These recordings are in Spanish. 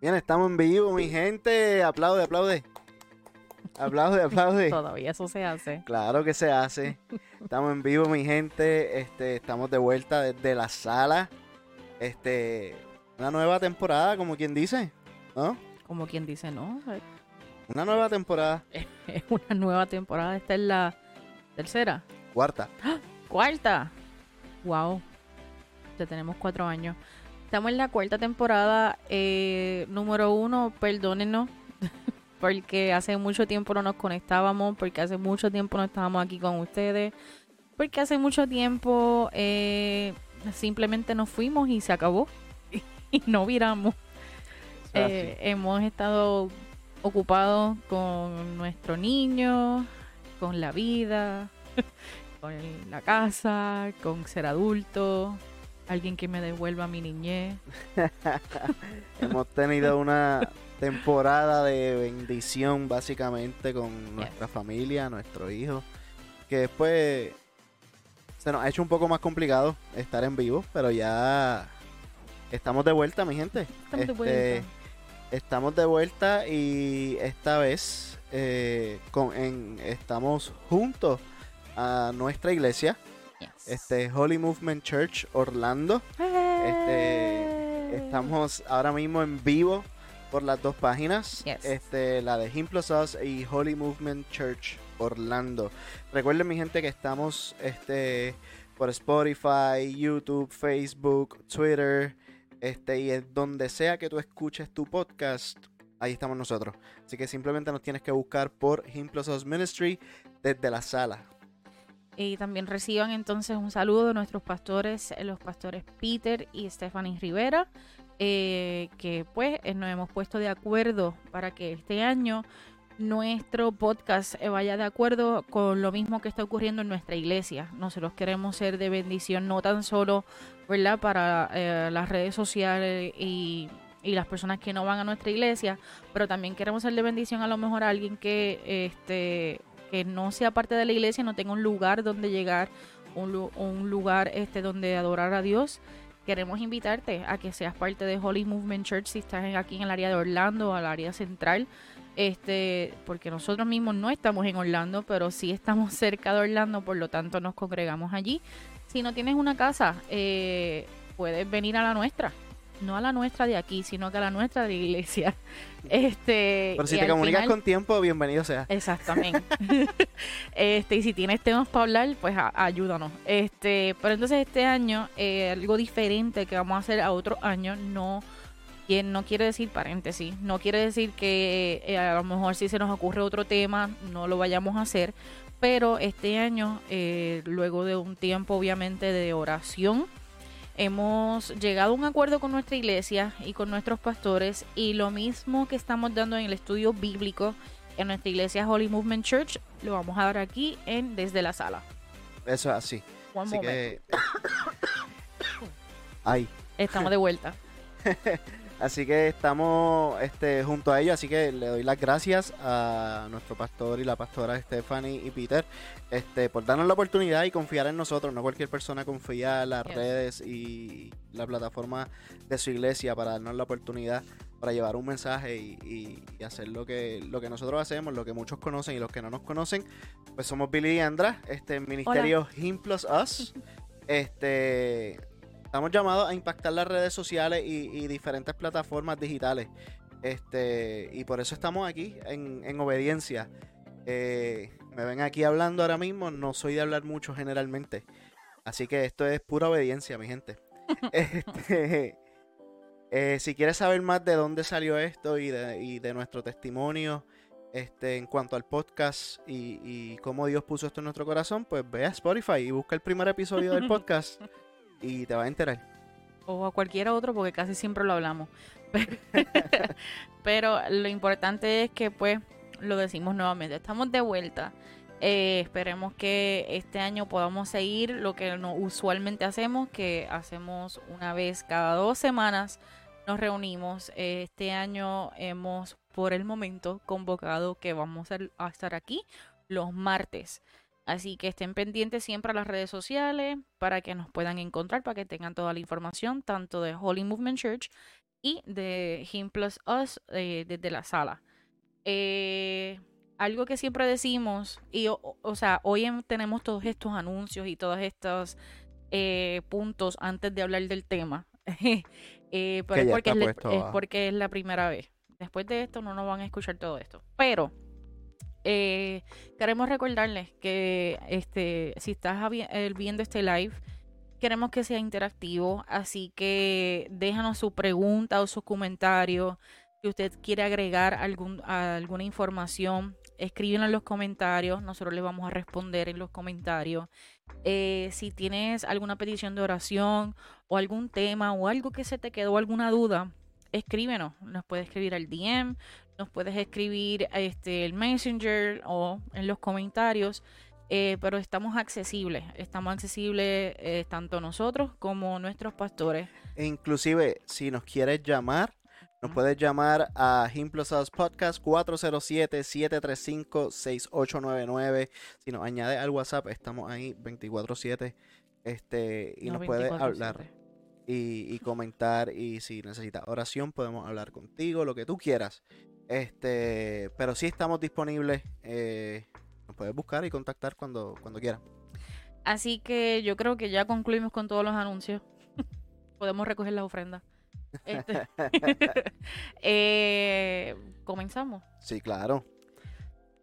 Bien, estamos en vivo, mi gente. Aplaude, aplaude. Aplaude, aplaude. Todavía eso se hace. Claro que se hace. Estamos en vivo, mi gente. Este, estamos de vuelta desde la sala. Este, una nueva temporada, como quien dice, ¿no? Como quien dice, no. Una nueva temporada. Es una nueva temporada. Esta es la tercera. Cuarta. Cuarta. Wow. Ya tenemos cuatro años. Estamos en la cuarta temporada. Eh, número uno, perdónenos. porque hace mucho tiempo no nos conectábamos. Porque hace mucho tiempo no estábamos aquí con ustedes. Porque hace mucho tiempo eh, simplemente nos fuimos y se acabó. y no viramos. Eh, hemos estado ocupados con nuestro niño, con la vida, con la casa, con ser adulto, alguien que me devuelva mi niñez. Hemos tenido una temporada de bendición básicamente con nuestra familia, nuestro hijo, que después se nos ha hecho un poco más complicado estar en vivo, pero ya estamos de vuelta, mi gente. Estamos de vuelta. Este, estamos de vuelta y esta vez eh, con, en, estamos juntos a nuestra iglesia. Este Holy Movement Church Orlando. Este, estamos ahora mismo en vivo por las dos páginas, Yes. este, la de Him Plus Us y Holy Movement Church Orlando. Recuerden mi gente que estamos este, por Spotify, YouTube, Facebook, Twitter, este, y donde sea que tú escuches tu podcast, ahí estamos nosotros. Así que simplemente nos tienes que buscar por Him Plus Us Ministry desde la sala. Y también reciban entonces un saludo de nuestros pastores, los pastores Peter y Stephanie Rivera, eh, que pues eh, nos hemos puesto de acuerdo para que este año nuestro podcast eh, vaya de acuerdo con lo mismo que está ocurriendo en nuestra iglesia. Nosotros queremos ser de bendición no tan solo, ¿verdad?, para eh, las redes sociales y, y las personas que no van a nuestra iglesia, pero también queremos ser de bendición a lo mejor a alguien que este que no sea parte de la iglesia, no tenga un lugar donde llegar, un, lu- un lugar este donde adorar a Dios. Queremos invitarte a que seas parte de Holy Movement Church si estás aquí en el área de Orlando al área central. Este, porque nosotros mismos no estamos en Orlando, pero sí estamos cerca de Orlando, por lo tanto nos congregamos allí. Si no tienes una casa, eh, puedes venir a la nuestra. No a la nuestra de aquí, sino que a la nuestra de la iglesia. Este, Pero si te comunicas final- con tiempo, bienvenido sea. Exactamente. este, y si tienes temas para hablar, pues a- ayúdanos. Este, pero entonces este año, eh, algo diferente que vamos a hacer a otro año, no, no quiere decir paréntesis, no quiere decir que eh, a lo mejor si se nos ocurre otro tema, no lo vayamos a hacer. Pero este año, eh, luego de un tiempo obviamente de oración, hemos llegado a un acuerdo con nuestra iglesia y con nuestros pastores y lo mismo que estamos dando en el estudio bíblico en nuestra iglesia Holy Movement Church lo vamos a dar aquí en desde la sala. Eso es así. One Así que. Ay. Estamos de vuelta. Así que estamos este, junto a ellos, así que le doy las gracias a nuestro pastor y la pastora Stephanie y Peter este, por darnos la oportunidad y confiar en nosotros. No cualquier persona confía en las redes y la plataforma de su iglesia para darnos la oportunidad para llevar un mensaje y, y- y hacer lo que, lo que nosotros hacemos, lo que muchos conocen y los que no nos conocen. Pues somos Billy y Andra, este ministerio Him Plus Us. Este, estamos llamados a impactar las redes sociales y, y diferentes plataformas digitales. Este, y por eso estamos aquí en, en obediencia. Eh, me ven aquí hablando ahora mismo, no soy de hablar mucho generalmente. Así que esto es pura obediencia, mi gente. Este, eh, si quieres saber más de dónde salió esto y de, y de nuestro testimonio este, en cuanto al podcast y, y cómo Dios puso esto en nuestro corazón, pues ve a Spotify y busca el primer episodio del podcast y te va a enterar. O a cualquiera otro porque casi siempre lo hablamos. Pero lo importante es que pues lo decimos nuevamente. Estamos de vuelta. Eh, esperemos que este año podamos seguir lo que usualmente hacemos, que hacemos una vez cada dos semanas. Nos reunimos. Este año hemos, por el momento, convocado que vamos a estar aquí los martes. Así que estén pendientes siempre a las redes sociales para que nos puedan encontrar, para que tengan toda la información, tanto de Holy Movement Church y de Him Plus Us eh, desde la sala. Eh, algo que siempre decimos, y o, sea, hoy tenemos todos estos anuncios y todos estos eh, puntos antes de hablar del tema. pero es porque es, porque es la primera vez. Después de esto no nos van a escuchar todo esto. Pero queremos recordarles que este, si estás viendo este live, queremos que sea interactivo, así que déjanos su pregunta o su comentario. Si usted quiere agregar alguna información, escríbenlo en los comentarios. Nosotros les vamos a responder en los comentarios. Eh, si tienes alguna petición de oración o algún tema o algo que se te quedó, alguna duda, escríbenos. Nos puedes escribir al DM, nos puedes escribir este, el Messenger o en los comentarios. Eh, pero estamos accesibles, estamos accesibles eh, tanto nosotros como nuestros pastores. E inclusive, si nos quieres llamar, nos puedes llamar a House Podcast 407-735-6899. Si nos añades al WhatsApp, estamos ahí 24-7. Este, y nos puedes hablar y, y, comentar. Y si necesitas oración, podemos hablar contigo, lo que tú quieras. Este, pero sí estamos disponibles. Eh, nos puedes buscar y contactar cuando, cuando quieras. Así que yo creo que ya concluimos con todos los anuncios. Podemos recoger las ofrendas. Este, eh, comenzamos. Sí, claro.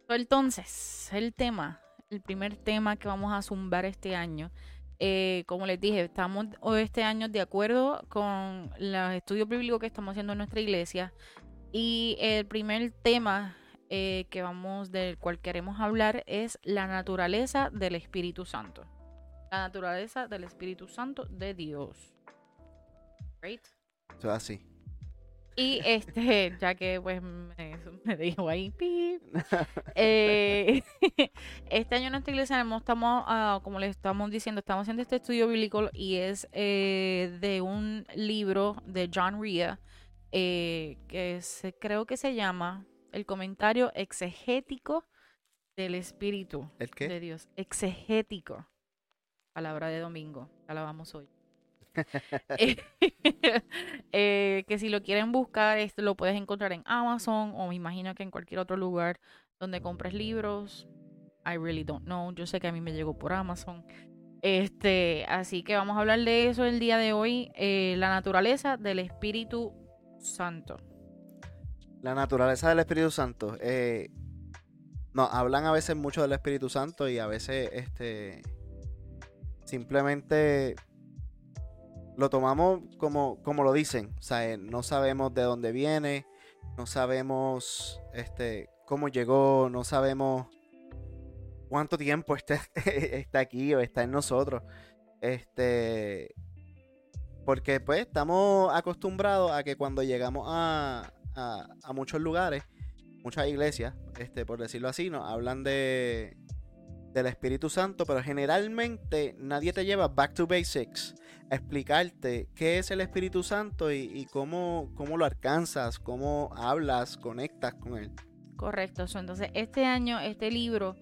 Entonces, el tema, el primer tema que vamos a zumbar este año. Eh, como les dije, estamos este año de acuerdo con los estudios bíblicos que estamos haciendo en nuestra iglesia. Y el primer tema eh, que vamos, del cual queremos hablar es la naturaleza del Espíritu Santo. La naturaleza del Espíritu Santo de Dios. Right? Es así. Y este, ya que pues me, dijo ahí, eh, este año en nuestra iglesia estamos, ah, como les estamos diciendo, estamos haciendo este estudio bíblico y es eh, de un libro de John Ria, que creo que se llama el comentario exegético del Espíritu de Dios. Exegético. Palabra de domingo. Alabamos hoy. Eh, eh, que si lo quieren buscar, esto lo puedes encontrar en Amazon o me imagino que en cualquier otro lugar donde compres libros. I really don't know. Yo sé que a mí me llegó por Amazon. Este, así que vamos a hablar de eso el día de hoy. Eh, la naturaleza del Espíritu Santo. La naturaleza del Espíritu Santo. Eh, no, hablan a veces mucho del Espíritu Santo y a veces este simplemente lo tomamos como, como lo dicen. O sea, eh, no sabemos de dónde viene, no sabemos este, cómo llegó, no sabemos cuánto tiempo está, está aquí o está en nosotros. Este. Porque pues estamos acostumbrados a que cuando llegamos a, a, muchos lugares, muchas iglesias, este, por decirlo así, ¿no? hablan de del Espíritu Santo, pero generalmente nadie te lleva back to basics a explicarte qué es el Espíritu Santo y, cómo, cómo lo alcanzas, cómo hablas, conectas con él. Correcto, entonces este año, este libro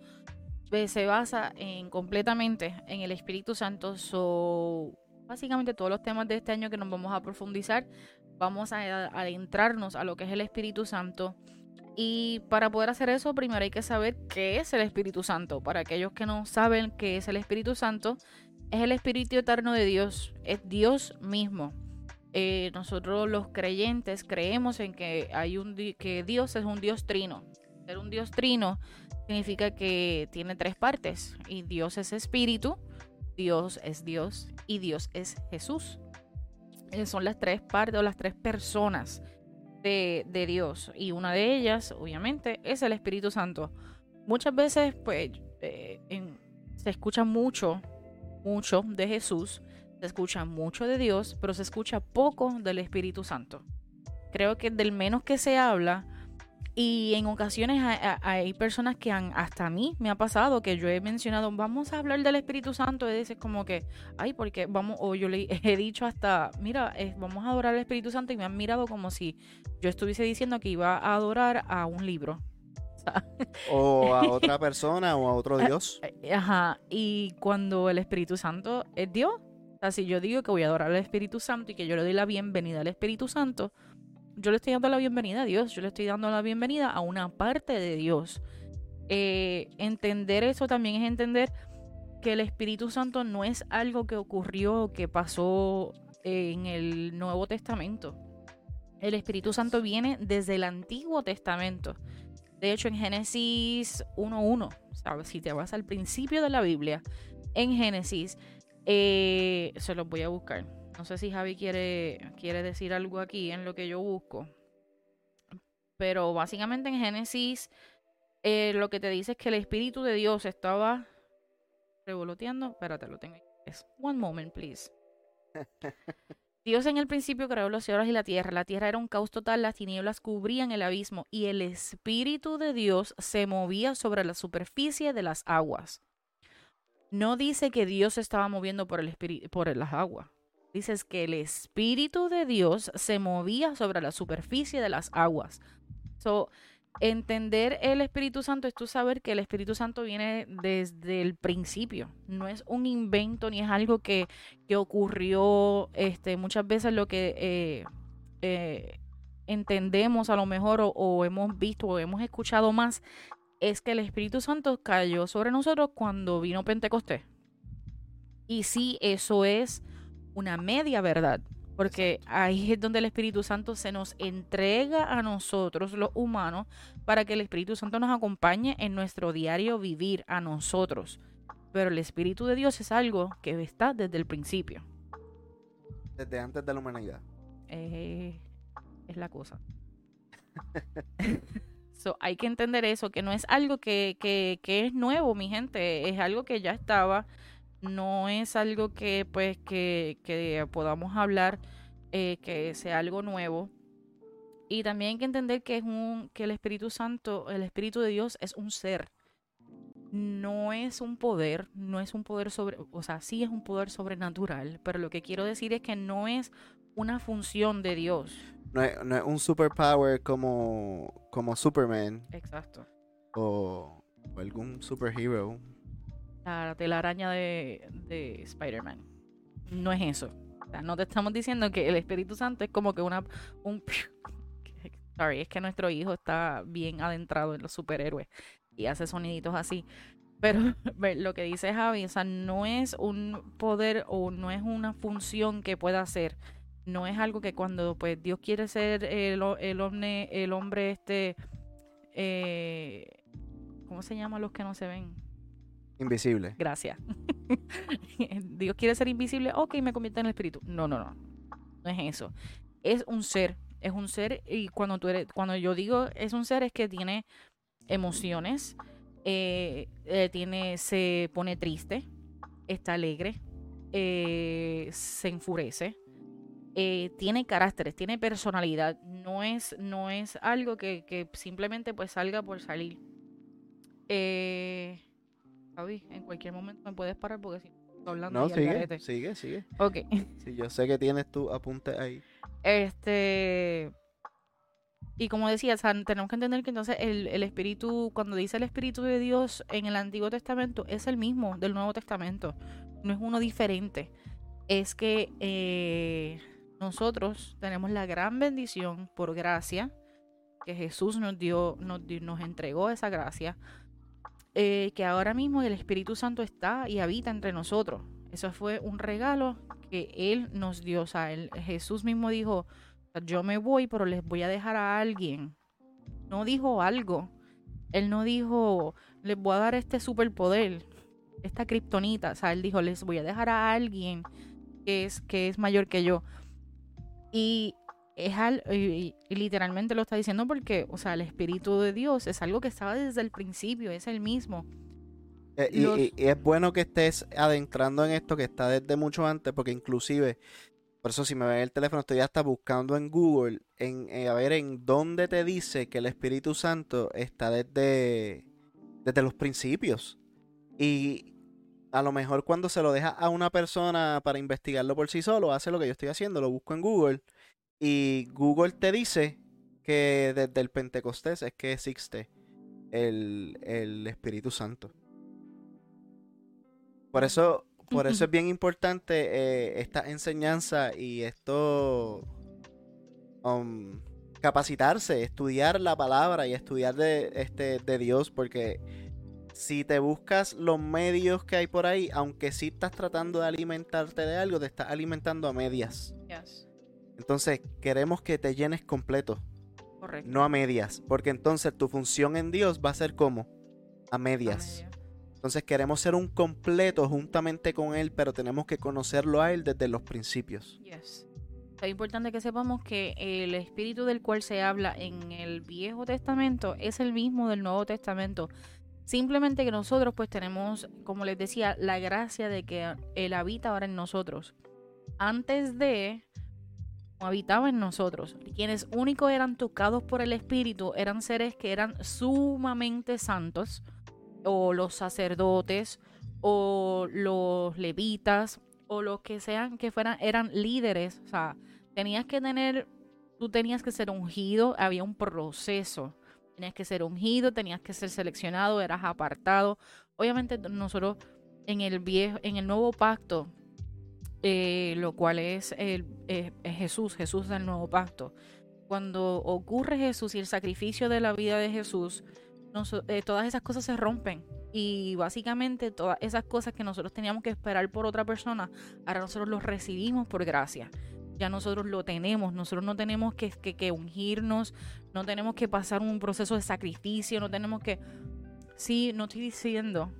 pues, se basa en completamente en el Espíritu Santo. So, básicamente todos los temas de este año que nos vamos a profundizar vamos a adentrarnos a lo que es el Espíritu Santo. Y para poder hacer eso, primero hay que saber qué es el Espíritu Santo. Para aquellos que no saben qué es el Espíritu Santo, es el Espíritu eterno de Dios, es Dios mismo. Eh, nosotros los creyentes creemos en que hay un que Dios es un Dios trino. Ser un Dios trino significa que tiene tres partes y Dios es espíritu, Dios es Dios y Dios es Jesús. Eh, son las tres partes o las tres personas de, Dios. Y una de ellas, obviamente, es el Espíritu Santo. Muchas veces, pues, eh, se escucha mucho, mucho de Jesús, se escucha mucho de Dios, pero se escucha poco del Espíritu Santo. Creo que del menos que se habla y en ocasiones hay, personas que han, hasta a mí me ha pasado que yo he mencionado, vamos a hablar del Espíritu Santo, y dices como que, ay, porque vamos, o yo le he dicho hasta, mira, vamos a adorar al Espíritu Santo y me han mirado como si yo estuviese diciendo que iba a adorar a un libro. O a otra persona o a otro Dios. Ajá, y cuando el Espíritu Santo es Dios, o sea, si yo digo que voy a adorar al Espíritu Santo y que yo le doy la bienvenida al Espíritu Santo, yo le estoy dando la bienvenida a Dios, yo le estoy dando la bienvenida a una parte de Dios. Eh, entender eso también es entender que el Espíritu Santo no es algo que ocurrió, que pasó en el Nuevo Testamento. El Espíritu Santo viene desde el Antiguo Testamento. De hecho, en Génesis 1.1, ¿sabes? Si te vas al principio de la Biblia, en Génesis, eh, se los voy a buscar. No sé si Javi quiere, quiere decir algo aquí en lo que yo busco. Pero básicamente en Génesis eh, lo que te dice es que el Espíritu de Dios estaba revoloteando. Espérate, lo tengo. Es one moment, please. Dios en el principio creó los cielos y la tierra. La tierra era un caos total, las tinieblas cubrían el abismo y el Espíritu de Dios se movía sobre la superficie de las aguas. No dice que Dios se estaba moviendo por, el por las aguas. Dice que el Espíritu de Dios se movía sobre la superficie de las aguas. So, entender el Espíritu Santo es tú saber que el Espíritu Santo viene desde el principio. No es un invento ni es algo que, ocurrió este, muchas veces lo que eh, eh, entendemos a lo mejor o, hemos visto o hemos escuchado más es que el Espíritu Santo cayó sobre nosotros cuando vino Pentecostés. Y sí, eso es una media verdad. Porque ahí es donde el Espíritu Santo se nos entrega a nosotros, los humanos, para que el Espíritu Santo nos acompañe en nuestro diario vivir a nosotros. Pero el Espíritu de Dios es algo que está desde el principio. Desde antes de la humanidad. Eh, es la cosa. so, hay que entender eso, que no es algo que, que, que es nuevo, mi gente. Es algo que ya estaba no es algo que pues que, podamos hablar eh, que sea algo nuevo. Y también hay que entender que es un que el Espíritu Santo el Espíritu de Dios es un ser. No es un poder no es un poder sobre o sea sí es un poder sobrenatural pero lo que quiero decir es que no es una función de Dios. No es, no es un superpower como como Superman exacto. o, o algún superhero la telaraña de, de Spider-Man. No es eso. No te estamos diciendo que el Espíritu Santo es como que una. Un, sorry, es que nuestro hijo está bien adentrado en los superhéroes y hace soniditos así. Pero lo que dice Javi, o sea, no es un poder o no es una función que pueda hacer. No es algo que cuando pues Dios quiere ser el, el, hombre, el hombre este, eh, ¿cómo se llama los que no se ven? Invisible. Gracias. Dios quiere ser invisible, ok, me convierte en el espíritu. No, no, no. No es eso. Es un ser. Es un ser. Y cuando tú eres, cuando yo digo es un ser, es que tiene emociones. Eh, eh, tiene, se pone triste. Está alegre. Eh, se enfurece. tiene caracteres, tiene personalidad. No es, no es algo que, simplemente pues salga por salir. Eh en cualquier momento me puedes parar porque si estoy hablando. No, sigue, sigue, sigue. Ok. Sí, yo sé que tienes tu apunte ahí. Este. Y como decía, tenemos que entender que entonces el, el, espíritu, cuando dice el espíritu de Dios en el Antiguo Testamento, es el mismo del Nuevo Testamento. No es uno diferente. Es que eh, nosotros tenemos la gran bendición por gracia, que Jesús nos dio, nos, nos entregó esa gracia eh, que ahora mismo el Espíritu Santo está y habita entre nosotros. Eso fue un regalo que Él nos dio. O sea, Jesús mismo dijo, yo me voy, pero les voy a dejar a alguien. No dijo algo. Él no dijo, les voy a dar este superpoder, esta kriptonita. O sea, Él dijo, les voy a dejar a alguien que es, que es mayor que yo. Y es y, literalmente lo está diciendo porque, o sea, el Espíritu de Dios es algo que estaba desde el principio, es el mismo. Eh, y, es bueno que estés adentrando en esto que está desde mucho antes, porque inclusive, por eso si me ven el teléfono, estoy hasta buscando en Google, en, eh, a ver en dónde te dice que el Espíritu Santo está desde, desde los principios. Y a lo mejor cuando se lo deja a una persona para investigarlo por sí solo, hace lo que yo estoy haciendo, lo busco en Google y Google te dice que desde el Pentecostés es que existe el, Espíritu Santo. Por eso, por eso es bien importante eh, esta enseñanza y esto um, capacitarse, estudiar la palabra y estudiar de, este, de Dios, porque si te buscas los medios que hay por ahí, aunque sí estás tratando de alimentarte de algo, te estás alimentando a medias. Entonces, queremos que te llenes completo. Correcto. No a medias, porque entonces tu función en Dios va a ser como a medias. Entonces queremos ser un completo juntamente con Él, pero tenemos que conocerlo a Él desde los principios. Yes. Es importante que sepamos que el espíritu del cual se habla en el Viejo Testamento es el mismo del Nuevo Testamento. Simplemente que nosotros pues tenemos, como les decía, la gracia de que Él habita ahora en nosotros. Antes de, habitaba en nosotros. Quienes únicos eran tocados por el Espíritu eran seres que eran sumamente santos, o los sacerdotes, o los levitas, o los que sean que fueran, eran líderes. O sea, tenías que tener, tú tenías que ser ungido, había un proceso. Tenías que ser ungido, tenías que ser seleccionado, eras apartado. Obviamente nosotros en el viejo, en el nuevo pacto, eh, lo cual es, el, Jesús, Jesús del nuevo pacto. Cuando ocurre Jesús y el sacrificio de la vida de Jesús, eh, todas esas cosas se rompen. Y básicamente todas esas cosas que nosotros teníamos que esperar por otra persona, ahora nosotros los recibimos por gracia. Ya nosotros lo tenemos, nosotros no tenemos que, que, que ungirnos, no tenemos que pasar un proceso de sacrificio, no tenemos que... Sí, no estoy diciendo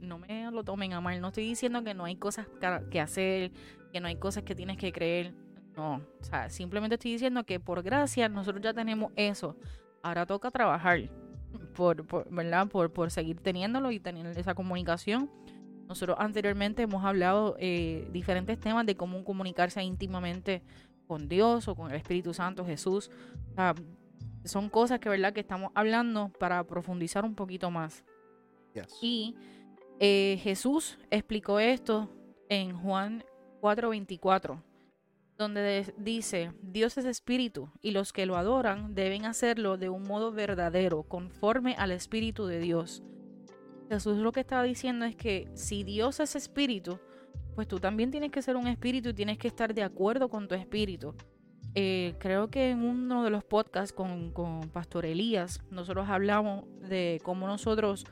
no me lo tomen a mal. No estoy diciendo que no hay cosas que hacer, que no hay cosas que tienes que creer. No, o sea, simplemente estoy diciendo que por gracia nosotros ya tenemos eso. Ahora toca trabajar por, ¿verdad? Por, por seguir teniéndolo y tener esa comunicación. Nosotros anteriormente hemos hablado eh, diferentes temas de cómo comunicarse íntimamente con Dios o con el Espíritu Santo, Jesús. son cosas que, ¿verdad? que estamos hablando para profundizar un poquito más. Y eh, Jesús explicó esto en Juan 4:24, donde dice, Dios es espíritu y los que lo adoran deben hacerlo de un modo verdadero, conforme al espíritu de Dios. Jesús lo que estaba diciendo es que si Dios es espíritu, pues tú también tienes que ser un espíritu y tienes que estar de acuerdo con tu espíritu. Eh, creo que en uno de los podcasts con, con Pastor Elías, nosotros hablamos de cómo nosotros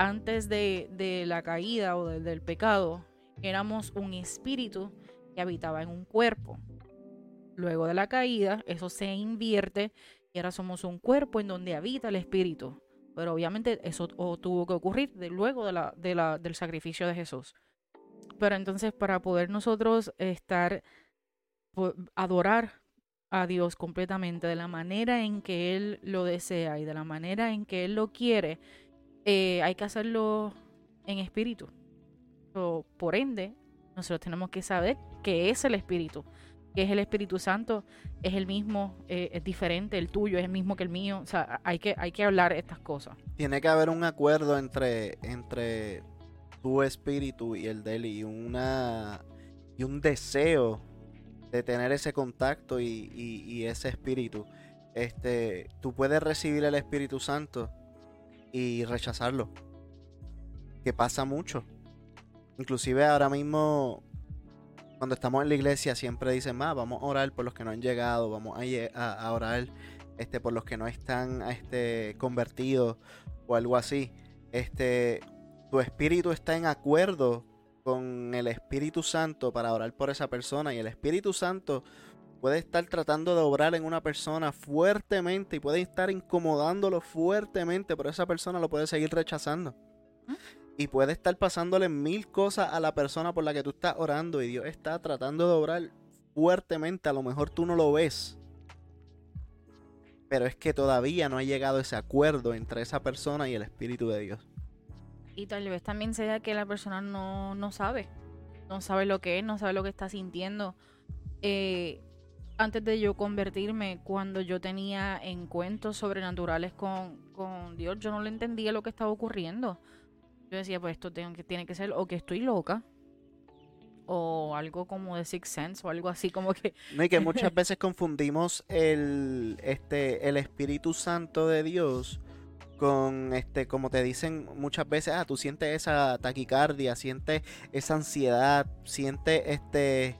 antes de, la caída o del pecado, éramos un espíritu que habitaba en un cuerpo. Luego de la caída, eso se invierte y ahora somos un cuerpo en donde habita el espíritu. Pero obviamente eso tuvo que ocurrir luego del sacrificio de Jesús. Pero entonces para poder nosotros estar, adorar a Dios completamente de la manera en que Él lo desea y de la manera en que Él lo quiere, eh, hay que hacerlo en espíritu. por ende, nosotros tenemos que saber qué es el espíritu, qué es el Espíritu Santo, es el mismo, eh, es diferente, el tuyo es el mismo que el mío. O sea, hay que, hay que hablar estas cosas. Tiene que haber un acuerdo entre, entre tu espíritu y el de él y, una, y un deseo de tener ese contacto y, y ese espíritu. Este, tú puedes recibir el Espíritu Santo y rechazarlo. Que pasa mucho. Inclusive ahora mismo, cuando estamos en la iglesia, siempre dicen, más vamos a orar por los que no han llegado, vamos a, orar este, por los que no están este, convertidos o algo así. Este, tu espíritu está en acuerdo con el Espíritu Santo para orar por esa persona y el Espíritu Santo puede estar tratando de obrar en una persona fuertemente y puede estar incomodándolo fuertemente, pero esa persona lo puede seguir rechazando. Y puede estar pasándole mil cosas a la persona por la que tú estás orando y Dios está tratando de obrar fuertemente. A lo mejor tú no lo ves. Pero es que todavía no ha llegado ese acuerdo entre esa persona y el Espíritu de Dios. Y tal vez también sea que la persona no, no sabe. No sabe lo que es, no sabe lo que está sintiendo. Eh, antes de yo convertirme, cuando yo tenía encuentros sobrenaturales con, con Dios, yo no le entendía lo que estaba ocurriendo. Yo decía, pues esto tiene que, tiene que ser o que estoy loca, o algo como de Six Sense, o algo así como que... No, y que muchas veces confundimos el, este, el Espíritu Santo de Dios con, este, como te dicen muchas veces, ah, tú sientes esa taquicardia, sientes esa ansiedad, sientes este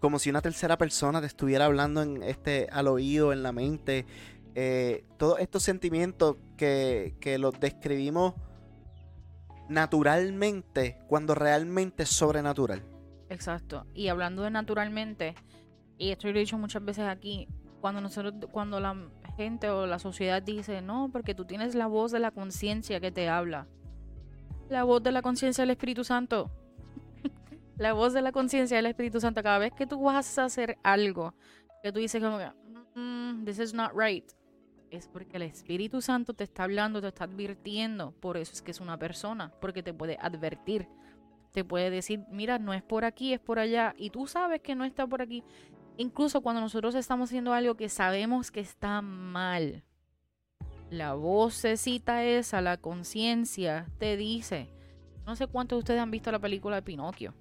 como si una tercera persona te estuviera hablando en este, al oído, en la mente. Eh, todos estos sentimientos que, que los describimos naturalmente cuando realmente es sobrenatural. Exacto. Y hablando de naturalmente, y esto lo he dicho muchas veces aquí, cuando nosotros, cuando la gente o la sociedad dice, no, porque tú tienes la voz de la conciencia que te habla. La voz de la conciencia del Espíritu Santo. La voz de la conciencia del Espíritu Santo. Cada vez que tú vas a hacer algo, que tú dices como que, mm, this is not right, es porque el Espíritu Santo te está hablando, te está advirtiendo. Por eso es que es una persona, porque te puede advertir. Te puede decir, mira, no es por aquí, es por allá. Y tú sabes que no está por aquí. Incluso cuando nosotros estamos haciendo algo que sabemos que está mal, la vocecita esa, la conciencia, te dice. No sé cuántos de ustedes han visto la película de Pinocchio.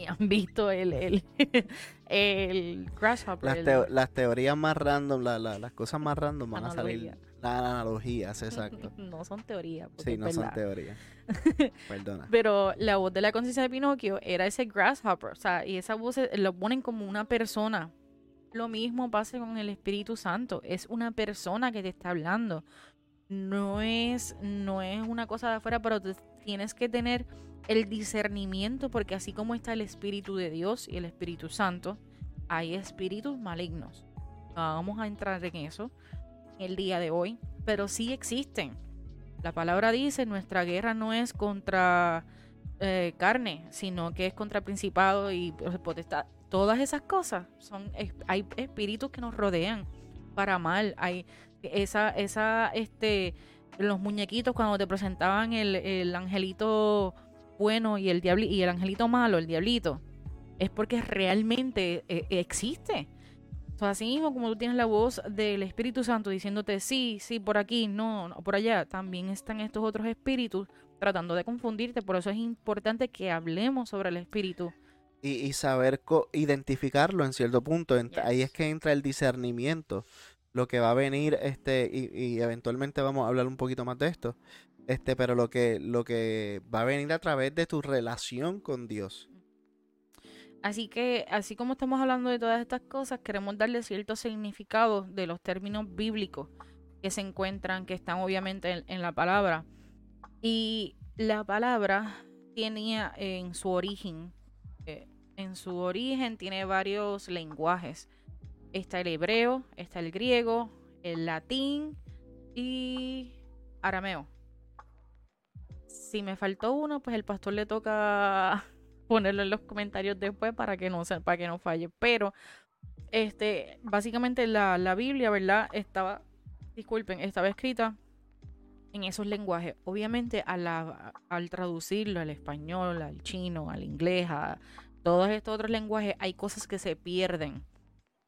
Y han visto el, el, el Grasshopper. Las, las teorías más random, las cosas más random van a salir. Las analogías, exacto. no son teorías. Sí, no son teorías. Perdona. Pero la voz de la conciencia de Pinocchio era ese grasshopper. O sea, y esa voz lo ponen como una persona. Lo mismo pasa con el Espíritu Santo. Es una persona que te está hablando. No es, no es una cosa de afuera, pero tienes que tener el discernimiento, porque así como está el Espíritu de Dios y el Espíritu Santo, hay espíritus malignos. vamos a entrar en eso el día de hoy, pero sí existen. La palabra dice, nuestra guerra no es contra eh, carne, sino que es contra principado y potestad. Todas esas cosas son, hay espíritus que nos rodean para mal. Hay esa, esa, este, los muñequitos cuando te presentaban el, el angelito bueno y el, diabli y el angelito malo, el diablito, es porque realmente eh, existe. O así mismo como tú tienes la voz del Espíritu Santo diciéndote sí, sí, por aquí, no, no, por allá, también están estos otros espíritus tratando de confundirte. Por eso es importante que hablemos sobre el espíritu. Y, saber identificarlo en cierto punto. Ahí es que entra el discernimiento. Lo que va a venir, este, y, y, eventualmente vamos a hablar un poquito más de esto. Este, pero lo que, lo que va a venir a través de tu relación con Dios. Así que, así como estamos hablando de todas estas cosas, queremos darle ciertos significados de los términos bíblicos que se encuentran, que están obviamente en, la palabra. Y la palabra tenía en su origen, eh, en su origen tiene varios lenguajes. Está el hebreo, está el griego, el latín y arameo si me faltó uno, pues el pastor le toca ponerlo en los comentarios después para que no, para que no falle. Pero, este, básicamente la, la Biblia, ¿verdad? Estaba, disculpen, estaba escrita en esos lenguajes. Obviamente, al traducirlo al español, al chino, al inglés, a todos estos otros lenguajes, hay cosas que se pierden.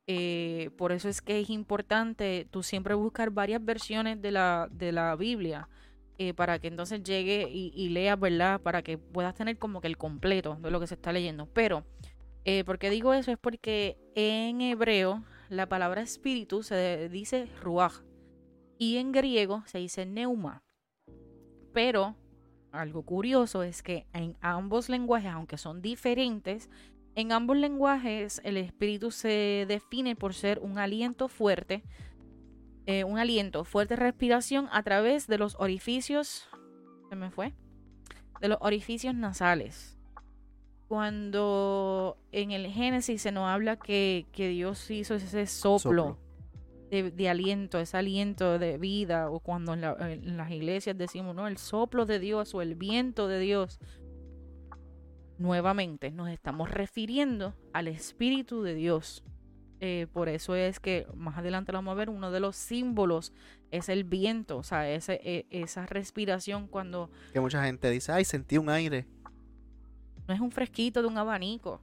Eh, por eso es que es importante tú siempre buscar varias versiones de la, de la Biblia eh, para que entonces llegue y, lea, ¿verdad? Para que puedas tener como que el completo de lo que se está leyendo. Pero, eh, ¿por qué digo eso? Es porque en hebreo la palabra espíritu se dice ruach y en griego se dice neuma. Pero algo curioso es que en ambos lenguajes, aunque son diferentes, en ambos lenguajes el espíritu se define por ser un aliento fuerte eh, un aliento, fuerte respiración a través de los orificios, se me fue, de los orificios nasales. Cuando en el Génesis se nos habla que, Dios hizo ese soplo, De, aliento, ese aliento de vida, o cuando en, en, las iglesias decimos, no, el soplo de Dios o el viento de Dios, nuevamente nos estamos refiriendo al Espíritu de Dios. Eh, por eso es que más adelante lo vamos a ver, uno de los símbolos es el viento, o sea, ese, e, esa respiración cuando... Que mucha gente dice, ay, sentí un aire. No es un fresquito de un abanico,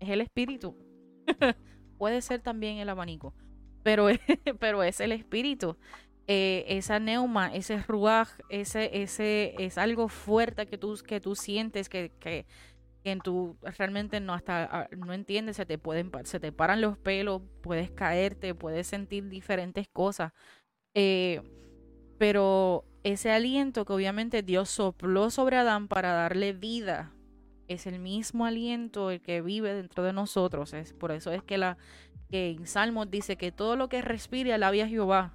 es el espíritu. Puede ser también el abanico, pero, pero es el espíritu. Eh, esa neuma, ese ruaj, ese, ese, es algo fuerte que tú, que tú sientes, que, que, que tú realmente no hasta ah, no entiendes, se te pueden se te paran los pelos, puedes caerte, puedes sentir diferentes cosas. Eh, pero ese aliento que obviamente Dios sopló sobre Adán para darle vida, es el mismo aliento el que vive dentro de nosotros. Es, por eso es que, la, que en Salmos dice que todo lo que respire alabia a Jehová,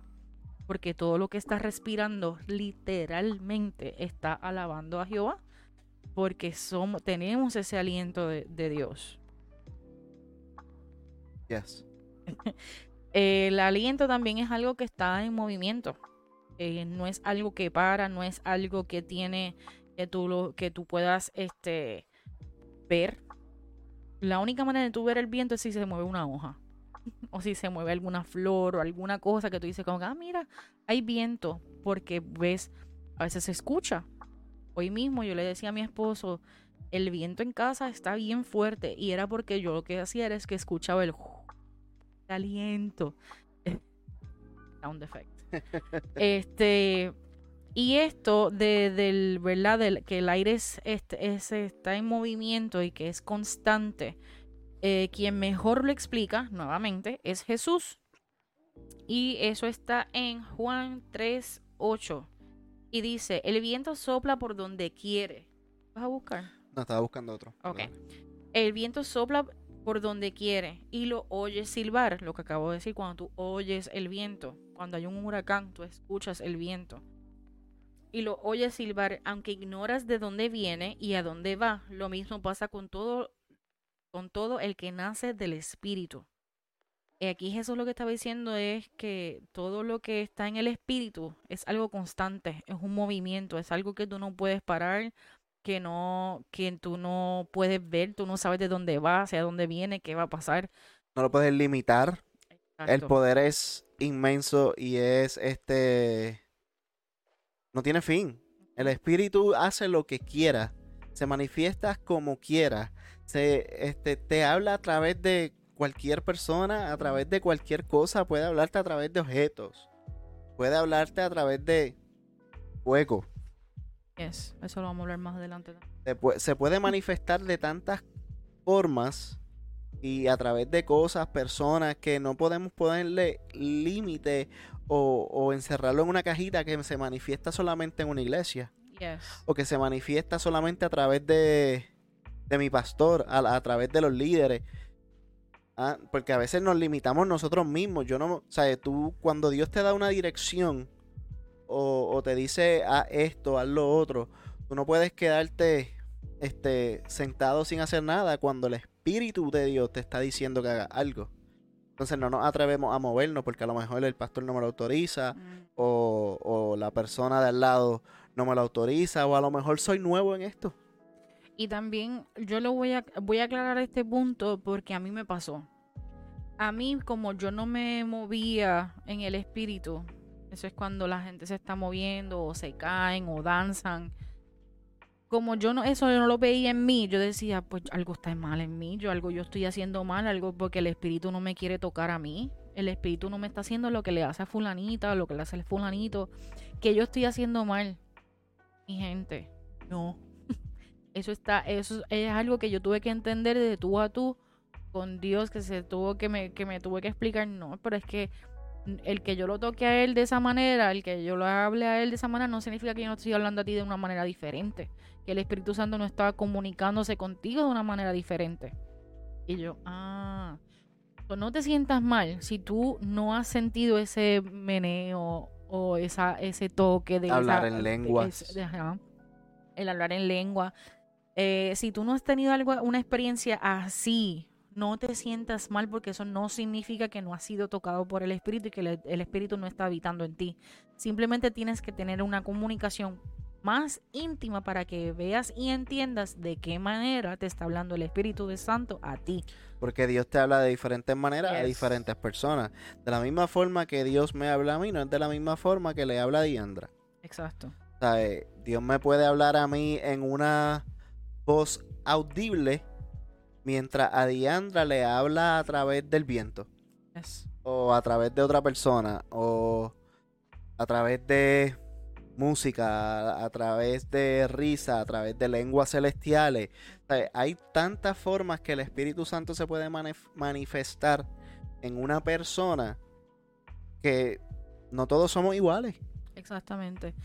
porque todo lo que está respirando literalmente está alabando a Jehová, porque somos, tenemos ese aliento de, de Dios. Yes. El aliento también es algo que está en movimiento. Eh, no es algo que para, no es algo que tiene que tú lo, que tú puedas este ver. La única manera de tú ver el viento es si se mueve una hoja. O si se mueve alguna flor o alguna cosa que tú dices como, ah, mira, hay viento. Porque ves, a veces se escucha. Hoy mismo yo le decía a mi esposo, el viento en casa está bien fuerte. Y era porque yo lo que hacía era es que escuchaba el aliento. Sound effect. este, y esto de, del, ¿verdad? Del, que el aire es, es, está en movimiento y que es constante. Eh, quien mejor lo explica, nuevamente, es Jesús. Y eso está en Juan 3, 8. Y dice, el viento sopla por donde quiere. ¿Vas a buscar? No, estaba buscando otro. Ok. El viento sopla por donde quiere y lo oyes silbar, lo que acabo de decir, cuando tú oyes el viento, cuando hay un huracán, tú escuchas el viento y lo oyes silbar, aunque ignoras de dónde viene y a dónde va. Lo mismo pasa con todo, con todo el que nace del Espíritu. Y aquí Jesús lo que estaba diciendo es que todo lo que está en el Espíritu es algo constante, es un movimiento, es algo que tú no puedes parar, que no, que tú no puedes ver, tú no sabes de dónde va, hacia dónde viene, qué va a pasar. No lo puedes limitar. El poder es inmenso y es este no tiene fin. El espíritu hace lo que quiera, se manifiesta como quiera, se este te habla a través de cualquier persona, a través de cualquier cosa, puede hablarte a través de objetos. Puede hablarte a través de fuego Yes, eso lo vamos a hablar más adelante. Se puede, manifestar de tantas formas y a través de cosas, personas que no podemos ponerle límite o, encerrarlo en una cajita que se manifiesta solamente en una iglesia. O que se manifiesta solamente a través de, de mi pastor, a, través de los líderes. Ah, porque a veces nos limitamos nosotros mismos. Yo no, sea, tú cuando Dios te da una dirección, o, te dice haz esto, haz lo otro, tú no puedes quedarte este, sentado sin hacer nada cuando el Espíritu de Dios te está diciendo que haga algo. Entonces no nos atrevemos a movernos porque a lo mejor el pastor no me lo autoriza mm. o, o, la persona de al lado no me lo autoriza o a lo mejor soy nuevo en esto. Y también yo lo voy a, voy a aclarar este punto porque a mí me pasó. A mí como yo no me movía en el espíritu, eso es cuando la gente se está moviendo o se caen o danzan. Como yo no, eso yo no lo veía en mí, yo decía, pues algo está mal en mí, yo algo yo estoy haciendo mal, algo porque el espíritu no me quiere tocar a mí. El espíritu no me está haciendo lo que le hace a fulanita, lo que le hace a fulanito, que yo estoy haciendo mal. Mi gente, no. Eso está, eso es algo que yo tuve que entender de tú a tú con Dios, que se tuvo que me, que me tuve que explicar, no, pero es que el que yo lo toque a él de esa manera, el que yo lo hable a él de esa manera, no significa que yo no estoy hablando a ti de una manera diferente. Que el Espíritu Santo no está comunicándose contigo de una manera diferente. Y yo, ah, no te sientas mal si tú no has sentido ese meneo o esa, ese toque de hablar en lengua. el hablar en lengua. Eh, si tú no has tenido algo, una experiencia así, no te sientas mal porque eso no significa que no has sido tocado por el Espíritu y que el, Espíritu no está habitando en ti. Simplemente tienes que tener una comunicación más íntima para que veas y entiendas de qué manera te está hablando el Espíritu de Santo a ti. Porque Dios te habla de diferentes maneras a diferentes personas. De la misma forma que Dios me habla a mí, no es de la misma forma que le habla a Diandra. Exacto. Dios me puede hablar a mí en una voz audible mientras a Diandra le habla a través del viento. O a través de otra persona. O a través de música, a través de risa, a través de lenguas celestiales. hay tantas formas que el Espíritu Santo se puede manifestar en una persona que no todos somos iguales. Exactamente.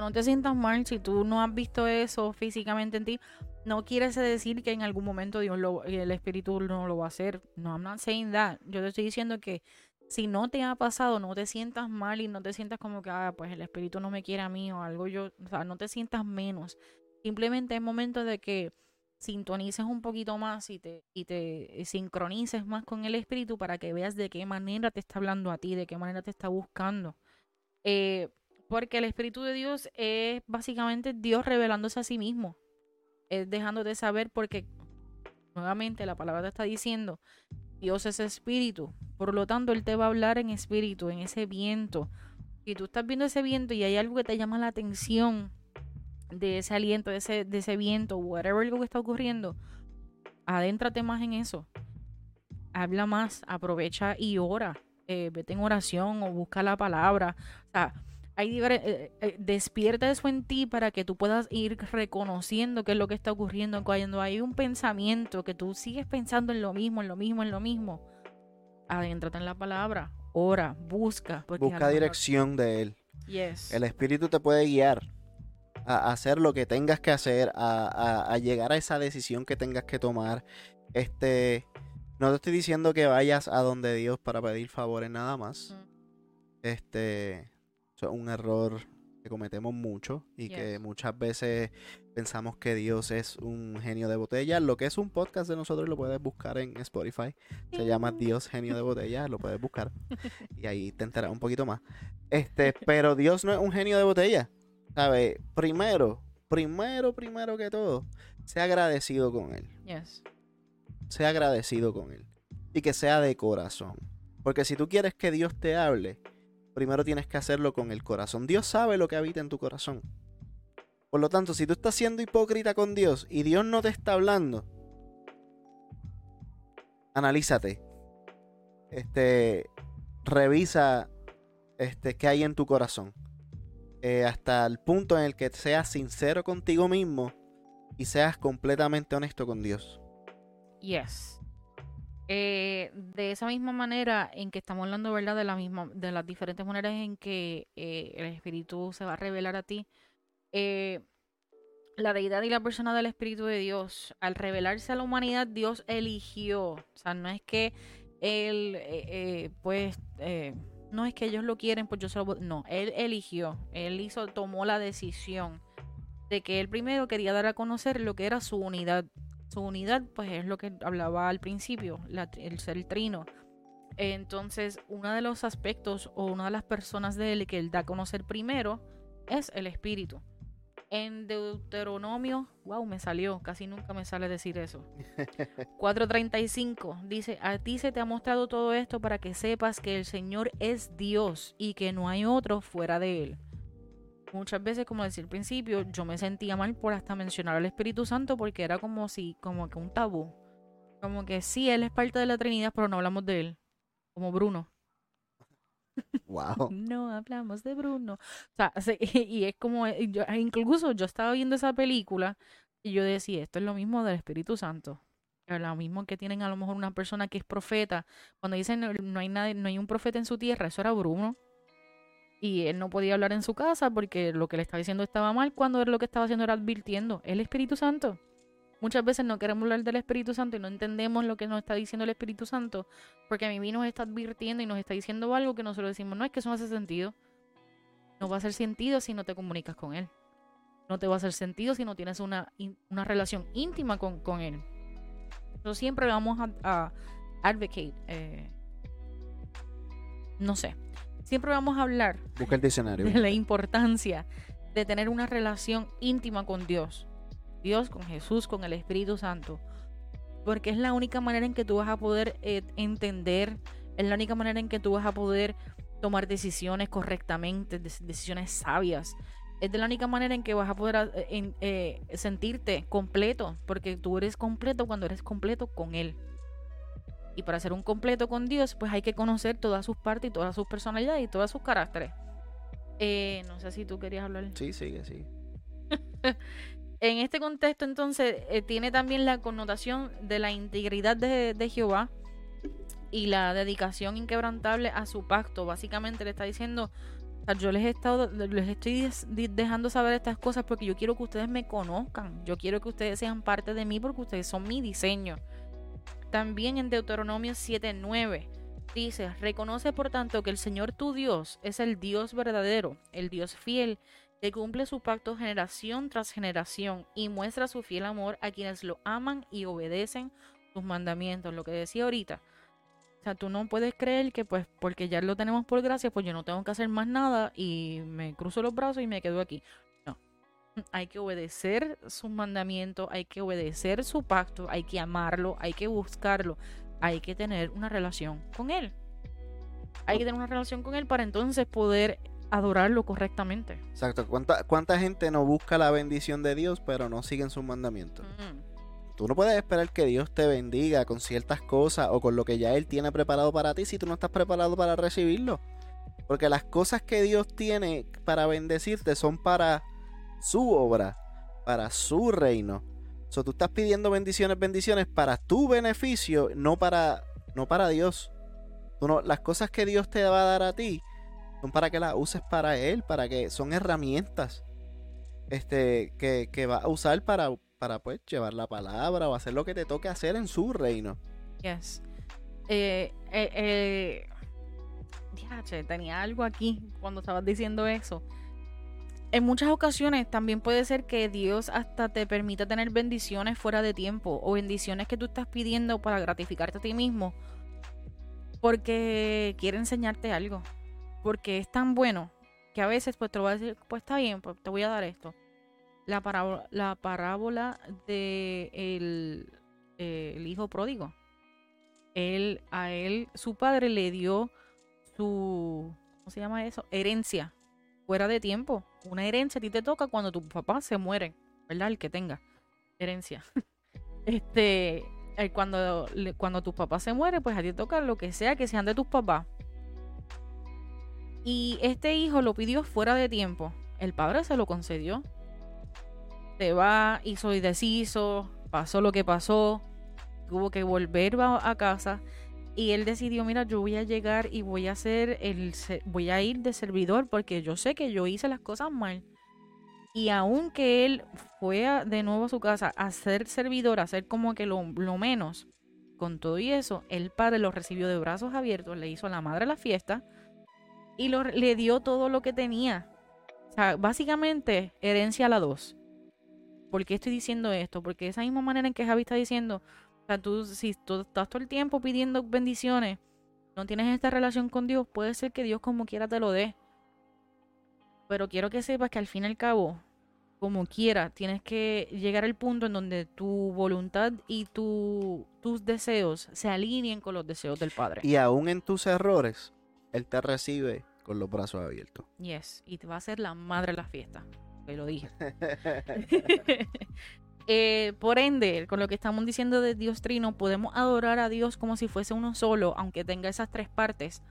No te sientas mal si tú no has visto eso físicamente en ti, no quiere decir que en algún momento Dios el Espíritu no lo va a hacer. No, I'm not saying that. Yo te estoy diciendo que si no te ha pasado, no te sientas mal y no te sientas como que, ah, pues el Espíritu no me quiere a mí o algo yo, o sea, no te sientas menos. Simplemente es momento de que sintonices un poquito más y te, y te sincronices más con el Espíritu para que veas de qué manera te está hablando a ti, de qué manera te está buscando. Eh, porque el Espíritu de Dios es básicamente Dios revelándose a sí mismo. Es dejándote saber porque, nuevamente, la palabra te está diciendo, Dios es espíritu. Por lo tanto, Él te va a hablar en espíritu, en ese viento. Si tú estás viendo ese viento y hay algo que te llama la atención de ese aliento, de ese, de ese viento, whatever lo que está ocurriendo, adéntrate más en eso. Habla más, aprovecha y ora. Eh, vete en oración o busca la palabra. O sea, hay eh, eh, despierta eso en ti para que tú puedas ir reconociendo qué es lo que está ocurriendo. Cuando hay un pensamiento que tú sigues pensando en lo mismo, en lo mismo, en lo mismo, adéntrate en la palabra, ora, busca. Busca dirección de Él. Yes. El Espíritu te puede guiar a hacer lo que tengas que hacer, a, llegar a esa decisión que tengas que tomar. Este, no te estoy diciendo que vayas a donde Dios para pedir favores nada más. Este, es un error que cometemos mucho y que muchas veces pensamos que Dios es un genio de botella. Lo que es un podcast de nosotros lo puedes buscar en Spotify. Se llama Dios genio de botella, lo puedes buscar y ahí te enteras un poquito más. Este, pero Dios no es un genio de botella. ¿Sabe? Primero, primero, primero que todo, sea agradecido con él. Yes. Sea agradecido con él y que sea de corazón. Porque si tú quieres que Dios te hable, primero tienes que hacerlo con el corazón. Dios sabe lo que habita en tu corazón. Por lo tanto, si tú estás siendo hipócrita con Dios y Dios no te está hablando, analízate. Este, revisa este, qué hay en tu corazón. Eh, hasta el punto en el que seas sincero contigo mismo y seas completamente honesto con Dios. Yes. Eh, de esa misma manera en que estamos hablando, ¿verdad? De, la misma, de las diferentes maneras en que eh, el Espíritu se va a revelar a ti. Eh, la deidad y la persona del Espíritu de Dios, al revelarse a la humanidad, Dios eligió. O sea, no es que Él, pues, no es que ellos lo quieren, pues yo solo... No, Él eligió. Él hizo, tomó la decisión de que Él primero quería dar a conocer lo que era su unidad su unidad, pues es lo que hablaba al principio, el ser trino. Entonces, uno de los aspectos o una de las personas de él que él da a conocer primero es el espíritu. En Deuteronomio, wow, me salió, casi nunca me sale decir eso. 4.35 dice, a ti se te ha mostrado todo esto para que sepas que el Señor es Dios y que no hay otro fuera de él muchas veces, como decía al principio, yo me sentía mal por hasta mencionar al Espíritu Santo porque era como si, como que un tabú. Como que sí, él es parte de la Trinidad, pero no hablamos de él. Como Bruno. Wow. no hablamos de Bruno. O sea, y es como, yo, incluso yo estaba viendo esa película y yo decía, esto es lo mismo del Espíritu Santo. Lo mismo que tienen a lo mejor una persona que es profeta. Cuando dicen no hay nadie, no hay un profeta en su tierra, eso era Bruno y él no podía hablar en su casa porque lo que le estaba diciendo estaba mal cuando él lo que estaba haciendo era advirtiendo el Espíritu Santo. Muchas veces no queremos hablar del Espíritu Santo y no entendemos lo que nos está diciendo el Espíritu Santo porque a mí nos está advirtiendo y nos está diciendo algo que nosotros decimos, no es que eso no hace sentido. No va a hacer sentido si no te comunicas con él. No te va a hacer sentido si no tienes una, una relación íntima con, con él. Nosotros siempre vamos a, advocate. Eh, no sé siempre vamos a hablar Busca el diccionario. de la importancia de tener una relación íntima con Dios. Dios, con Jesús, con el Espíritu Santo. Porque es la única manera en que tú vas a poder eh, entender, es la única manera en que tú vas a poder tomar decisiones correctamente, decisiones sabias. Es de la única manera en que vas a poder eh, eh, sentirte completo, porque tú eres completo cuando eres completo con Él. Y para ser un completo con Dios, pues hay que conocer todas sus partes y todas sus personalidades y todos sus caracteres. Eh, no sé si tú querías hablar. Sí, sigue, sí. en este contexto, entonces, eh, tiene también la connotación de la integridad de, de, Jehová y la dedicación inquebrantable a su pacto. Básicamente le está diciendo, yo les he estado, les estoy dejando saber estas cosas porque yo quiero que ustedes me conozcan. Yo quiero que ustedes sean parte de mí porque ustedes son mi diseño. También en Deuteronomio 7:9 dice, reconoce por tanto que el Señor tu Dios es el Dios verdadero, el Dios fiel, que cumple su pacto generación tras generación y muestra su fiel amor a quienes lo aman y obedecen sus mandamientos. Lo que decía ahorita. O sea, tú no puedes creer que pues porque ya lo tenemos por gracia, pues yo no tengo que hacer más nada y me cruzo los brazos y me quedo aquí. Hay que obedecer sus mandamientos, hay que obedecer su pacto, hay que amarlo, hay que buscarlo, hay que tener una relación con él. Hay que tener una relación con él para entonces poder adorarlo correctamente. Exacto. ¿Cuánta, cuánta gente no busca la bendición de Dios, pero no siguen sus mandamientos? Tú no puedes esperar que Dios te bendiga con ciertas cosas o con lo que ya Él tiene preparado para ti si tú no estás preparado para recibirlo. Porque las cosas que Dios tiene para bendecirte son para su obra, para su reino. O sea, tú estás pidiendo bendiciones, bendiciones para tu beneficio, no para, no para Dios. Las cosas que Dios te va a dar a ti son para que las uses para Él, para que son herramientas este, que, que va a usar para, para pues llevar la palabra o hacer lo que te toque hacer en su reino. Yes. Eh, eh, eh tenía algo aquí cuando estabas diciendo eso. En muchas ocasiones también puede ser que Dios hasta te permita tener bendiciones fuera de tiempo o bendiciones que tú estás pidiendo para gratificarte a ti mismo porque quiere enseñarte algo porque es tan bueno que a veces pues te lo voy a decir, pues está bien, pues te voy a dar esto. La parábola, la de el, el hijo pródigo. Él, a él, su padre le dio su, ¿cómo se llama eso? Herencia, fuera de tiempo. Una herencia a ti te toca cuando tu papá se muere, ¿verdad? El que tenga herencia. este, eh, cuando, cuando tu papá se muere, pues a ti te toca lo que sea que sean de tus papás. Y este hijo lo pidió fuera de tiempo. El padre se lo concedió. Se va, hizo y deshizo, pasó lo que pasó, tuvo que volver a casa y él decidió, mira, yo voy a llegar y voy a hacer el voy a ir de servidor porque yo sé que yo hice las cosas mal. Y aunque él fue de nuevo a su casa a ser servidor, a hacer como que lo, lo menos, con todo y eso, el padre lo recibió de brazos abiertos, le hizo a la madre la fiesta y le dio todo lo que tenía. O sea, básicamente, herencia a la dos. ¿Por qué estoy diciendo esto? Porque esa misma manera en que Javi está diciendo, o sea, tú, si tú estás todo el tiempo pidiendo bendiciones, no tienes esta relación con Dios, puede ser que Dios como quiera te lo dé. Pero quiero que sepas que al fin y al cabo, como quiera, tienes que llegar al punto en donde tu voluntad y tu, tus deseos se alineen con los deseos del Padre. Y aún en tus errores, Él te recibe con los brazos abiertos. Yes, y te va a ser la madre de la fiesta. Que lo dije. Eh, por ende, con lo que estamos diciendo de Dios Trino, podemos adorar a Dios como si fuese uno solo, aunque tenga esas tres partes,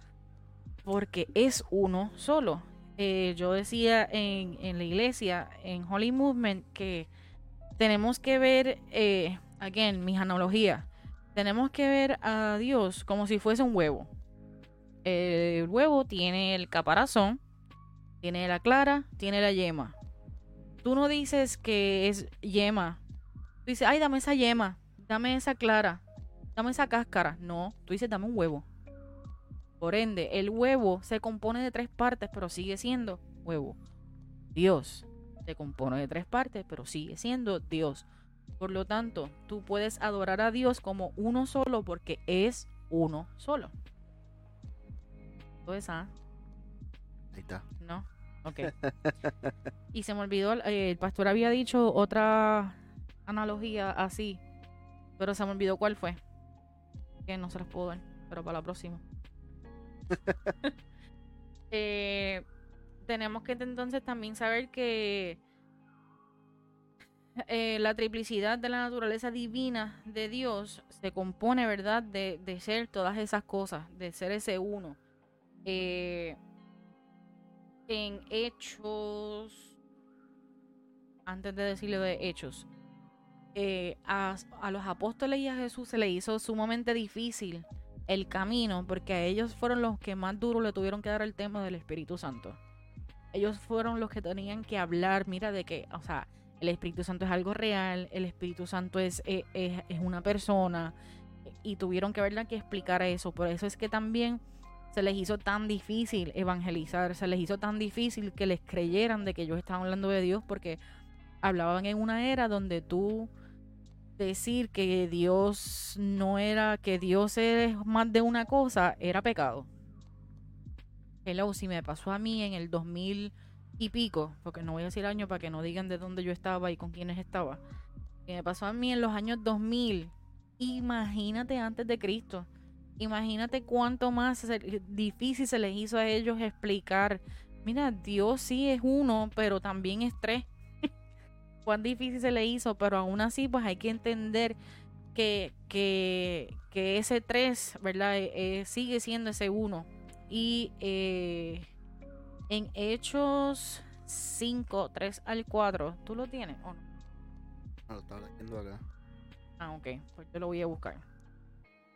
porque es uno solo. Eh, yo decía en, la iglesia, en Holy Movement, que tenemos que ver, eh, again, mis analogías, tenemos que ver a Dios como si fuese un huevo el huevo tiene el caparazón, tiene la clara, tiene la yema. Tú no dices que es yema. Tú dices, ay, dame esa yema, dame esa clara, dame esa cáscara. No, tú dices, dame un huevo. Por ende, el huevo se compone de tres partes, pero sigue siendo huevo. Dios se compone de tres partes, pero sigue siendo Dios. Por lo tanto, tú puedes adorar a Dios como uno solo porque es uno solo esa. Ahí está. No. Ok. y se me olvidó, eh, el pastor había dicho otra analogía así, pero se me olvidó cuál fue. Que no se las puedo dar, pero para la próxima. Eh, tenemos que entonces también saber que eh, la triplicidad de la naturaleza divina de Dios se compone, ¿verdad?, de, de ser todas esas cosas, de ser ese uno. Eh, en Hechos, antes de decirle de Hechos, eh, a, los apóstoles y a Jesús se le hizo sumamente difícil el camino porque a ellos fueron los que más duro le tuvieron que dar el tema del Espíritu Santo. ellos fueron los que tenían que hablar, mira, de que, o sea, el Espíritu Santo es algo real, el Espíritu Santo es, es, es una persona, y tuvieron que verla que explicar eso. Por eso es que también se les hizo tan difícil evangelizar, se les hizo tan difícil que les creyeran de que ellos estaban hablando de Dios, porque hablaban en una era donde tú decir que Dios no era, que Dios es más de una cosa, era pecado. Hello, si me pasó a mí en el 2000 y pico, porque no voy a decir año para que no digan de dónde yo estaba y con quiénes estaba. Si me pasó a mí en los años 2000, imagínate antes de Cristo. Imagínate cuánto más difícil se les hizo a ellos explicar. Mira, Dios sí es uno, pero también es tres cuán difícil se le hizo, pero aún así pues hay que entender que, que, ese 3, ¿verdad? Eh, eh, sigue siendo ese 1. Y eh, en Hechos 5, 3 al 4, ¿tú lo tienes o no? No, lo estaba leyendo acá. Ah, ok, pues yo lo voy a buscar.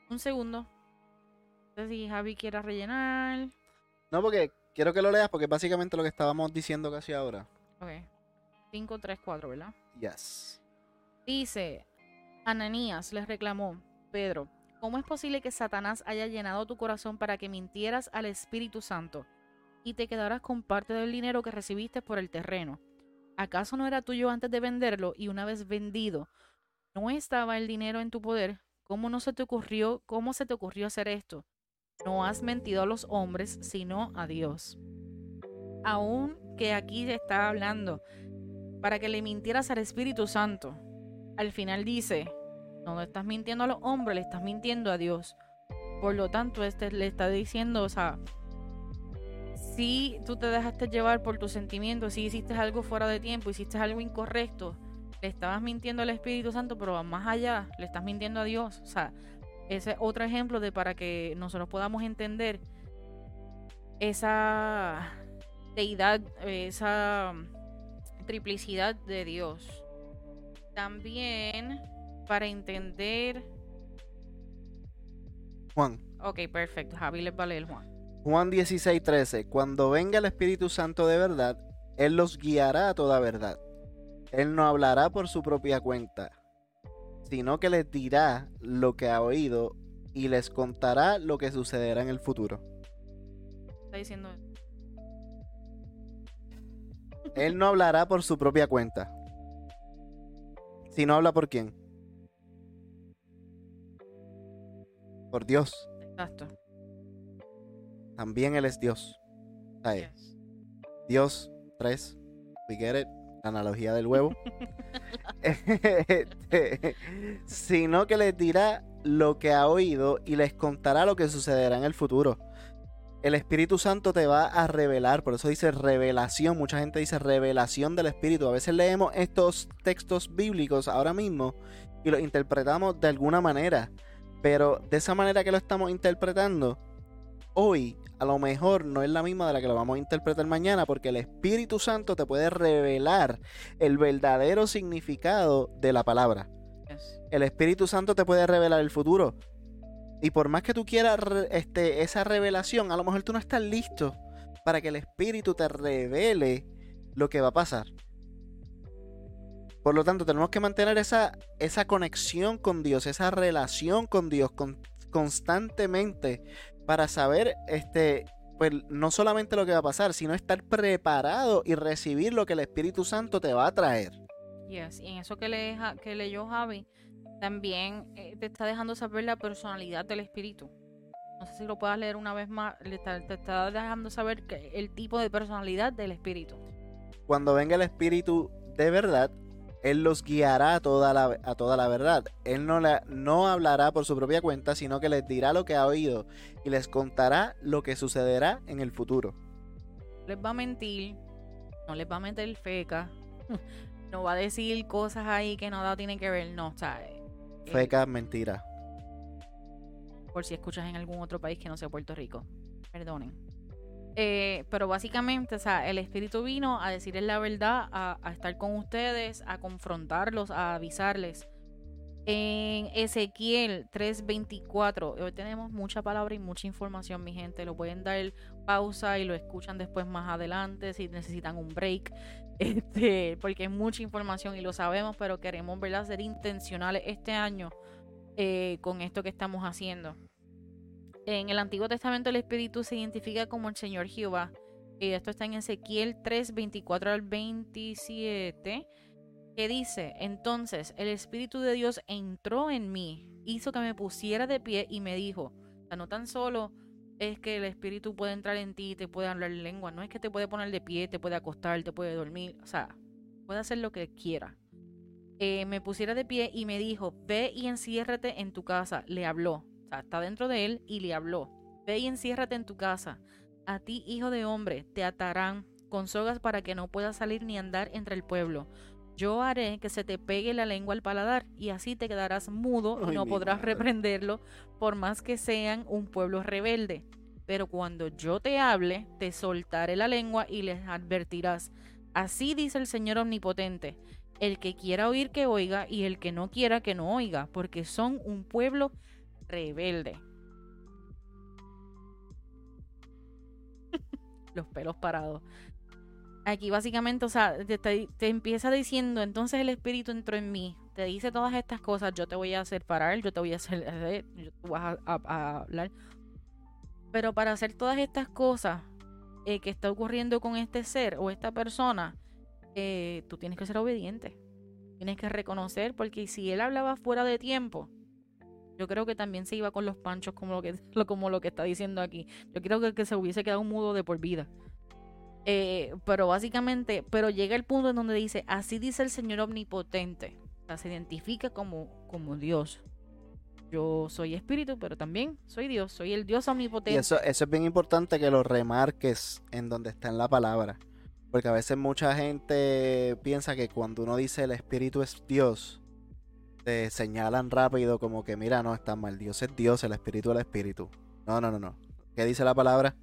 Un segundo. No sé si Javi quiera rellenar. No, porque quiero que lo leas porque básicamente lo que estábamos diciendo casi ahora. Ok. 5, 3, 4, ¿verdad? Yes. Dice, Ananías les reclamó, Pedro, ¿cómo es posible que Satanás haya llenado tu corazón para que mintieras al Espíritu Santo y te quedaras con parte del dinero que recibiste por el terreno? ¿Acaso no era tuyo antes de venderlo y una vez vendido, no estaba el dinero en tu poder? ¿Cómo no se te ocurrió, cómo se te ocurrió hacer esto? No has mentido a los hombres, sino a Dios. Aún que aquí está hablando para que le mintieras al Espíritu Santo. Al final dice, no estás mintiendo a los hombres, le estás mintiendo a Dios. Por lo tanto, este le está diciendo, o sea, si tú te dejaste llevar por tus sentimientos, si hiciste algo fuera de tiempo, hiciste algo incorrecto, le estabas mintiendo al Espíritu Santo, pero más allá, le estás mintiendo a Dios. O sea, ese es otro ejemplo de para que nosotros podamos entender esa deidad, esa triplicidad de Dios. También para entender... Juan. Ok, perfecto. Javi les va a leer Juan. Juan 16, 13. Cuando venga el Espíritu Santo de verdad, Él los guiará a toda verdad. Él no hablará por su propia cuenta, sino que les dirá lo que ha oído y les contará lo que sucederá en el futuro. Está diciendo él no hablará por su propia cuenta. Si no habla por quién. Por Dios. Exacto. También Él es Dios. Dios, tres. We get it. analogía del huevo. Este, sino que les dirá lo que ha oído y les contará lo que sucederá en el futuro el Espíritu Santo te va a revelar, por eso dice revelación, mucha gente dice revelación del Espíritu. A veces leemos estos textos bíblicos ahora mismo y los interpretamos de alguna manera, pero de esa manera que lo estamos interpretando, hoy a lo mejor no es la misma de la que lo vamos a interpretar mañana, porque el Espíritu Santo te puede revelar el verdadero significado de la palabra. El Espíritu Santo te puede revelar el futuro. Y por más que tú quieras este, esa revelación, a lo mejor tú no estás listo para que el Espíritu te revele lo que va a pasar. Por lo tanto, tenemos que mantener esa, esa conexión con Dios, esa relación con Dios constantemente para saber, este, pues, no solamente lo que va a pasar, sino estar preparado y recibir lo que el Espíritu Santo te va a traer. Yes, y en eso que, le, que leyó Javi, también eh, te está dejando saber la personalidad del espíritu. No sé si lo puedas leer una vez más. te está dejando saber el tipo de personalidad del espíritu. Cuando venga el espíritu de verdad, él los guiará a toda la, a toda la verdad. Él no, la, no hablará por su propia cuenta, sino que les dirá lo que ha oído y les contará lo que sucederá en el futuro. Les va a mentir, no les va a meter feca, no va a decir cosas ahí que nada tienen que ver, no, ¿sabes? Feca, mentira. Por si escuchas en algún otro país que no sea Puerto Rico. Perdonen. Eh, pero básicamente, o sea, el Espíritu vino a decirles la verdad, a, estar con ustedes, a confrontarlos, a avisarles. En Ezequiel 3:24, hoy tenemos mucha palabra y mucha información, mi gente. Lo pueden dar pausa y lo escuchan después más adelante si necesitan un break. Este, porque es mucha información y lo sabemos, pero queremos ¿verdad? ser intencionales este año eh, con esto que estamos haciendo. En el Antiguo Testamento el Espíritu se identifica como el Señor Jehová. Y esto está en Ezequiel 3, 24 al 27 que dice, entonces el Espíritu de Dios entró en mí, hizo que me pusiera de pie y me dijo, o sea, no tan solo es que el Espíritu puede entrar en ti y te puede hablar en lengua, no es que te puede poner de pie, te puede acostar, te puede dormir, o sea, puede hacer lo que quiera. Eh, me pusiera de pie y me dijo, ve y enciérrate en tu casa, le habló, o sea, está dentro de él y le habló, ve y enciérrate en tu casa, a ti hijo de hombre, te atarán con sogas para que no puedas salir ni andar entre el pueblo yo haré que se te pegue la lengua al paladar y así te quedarás mudo y no podrás reprenderlo por más que sean un pueblo rebelde. Pero cuando yo te hable, te soltaré la lengua y les advertirás. Así dice el Señor Omnipotente. El que quiera oír que oiga y el que no quiera que no oiga, porque son un pueblo rebelde. Los pelos parados. Aquí básicamente, o sea, te, empieza diciendo, entonces el Espíritu entró en mí, te dice todas estas cosas, yo te voy a hacer parar, yo te voy a hacer, eh, tú vas a, hablar. Pero para hacer todas estas cosas eh, que está ocurriendo con este ser o esta persona, eh, tú tienes que ser obediente. Tienes que reconocer, porque si él hablaba fuera de tiempo, yo creo que también se iba con los panchos como lo que, como lo que está diciendo aquí. Yo creo que, que se hubiese quedado mudo de por vida. Eh, pero básicamente, pero llega el punto en donde dice, así dice el Señor omnipotente. O sea, se identifica como, como Dios. Yo soy espíritu, pero también soy Dios, soy el Dios omnipotente. Y eso, eso es bien importante que lo remarques en donde está en la palabra. Porque a veces mucha gente piensa que cuando uno dice el espíritu es Dios, te señalan rápido como que mira, no, está mal, Dios es Dios, el espíritu es el espíritu. No, no, no, no. ¿Qué dice la palabra?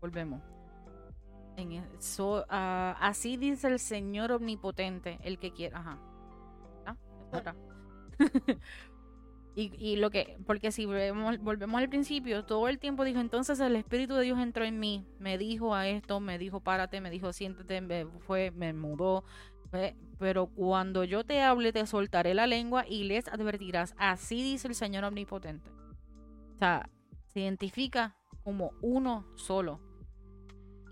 Volvemos. En eso, ah, así dice el Señor omnipotente, el que quiera. Ajá. ¿Ah? ah. y, y, lo que, porque si volvemos, volvemos al principio, todo el tiempo dijo, entonces el Espíritu de Dios entró en mí, me dijo a esto, me dijo párate, me dijo siéntate, me fue, me mudó. Pero cuando yo te hable, te soltaré la lengua y les advertirás. Así dice el Señor omnipotente. O sea, se identifica como uno solo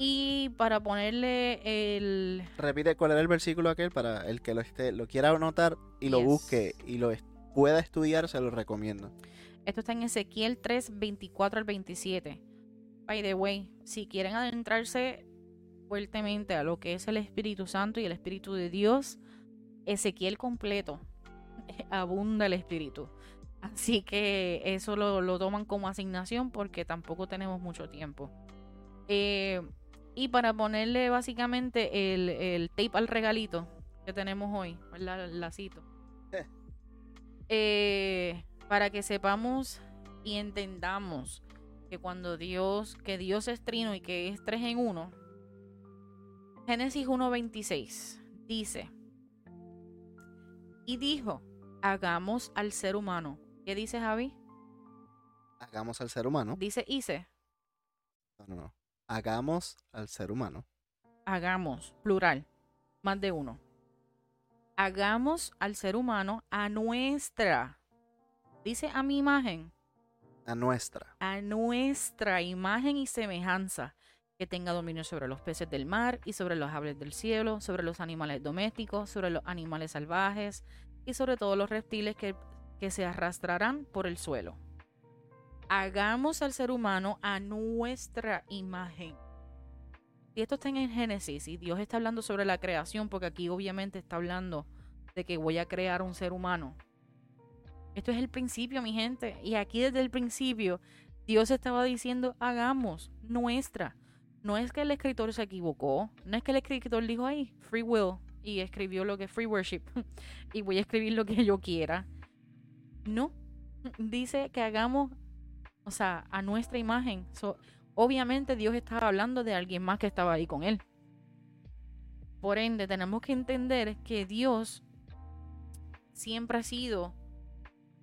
y para ponerle el... Repite cuál era el versículo aquel para el que lo, esté, lo quiera anotar y lo busque y lo pueda estudiar, se lo recomiendo. Esto está en Ezequiel 3, 24 al 27. By the way, si quieren adentrarse fuertemente a lo que es el Espíritu Santo y el Espíritu de Dios, Ezequiel completo, abunda el Espíritu. Así que eso lo, lo toman como asignación porque tampoco tenemos mucho tiempo. Eh, y para ponerle básicamente el, tape al regalito que tenemos hoy, El lacito. Eh. Eh, para que sepamos y entendamos que cuando Dios, que Dios es trino y que es tres en uno, Génesis 1.26 dice, y dijo, hagamos al ser humano. ¿Qué dice Javi? Hagamos al ser humano. Dice hice. No, no, no hagamos al ser humano. Hagamos, plural, más de uno. Hagamos al ser humano a nuestra, dice a mi imagen. A nuestra. A nuestra imagen y semejanza, que tenga dominio sobre los peces del mar y sobre los aves del cielo, sobre los animales domésticos, sobre los animales salvajes y sobre todos los reptiles que, que se arrastrarán por el suelo hagamos al ser humano a nuestra imagen. Y esto está en Génesis y Dios está hablando sobre la creación porque aquí obviamente está hablando de que voy a crear un ser humano. Esto es el principio, mi gente. Y aquí desde el principio Dios estaba diciendo, hagamos nuestra. No es que el escritor se equivocó, no es que el escritor dijo, ay, free will, y escribió lo que es free worship, y voy a escribir lo que yo quiera. No, dice que hagamos o sea, a nuestra imagen. obviamente Dios estaba hablando de alguien más que estaba ahí con él. Por ende, tenemos que entender que Dios siempre ha sido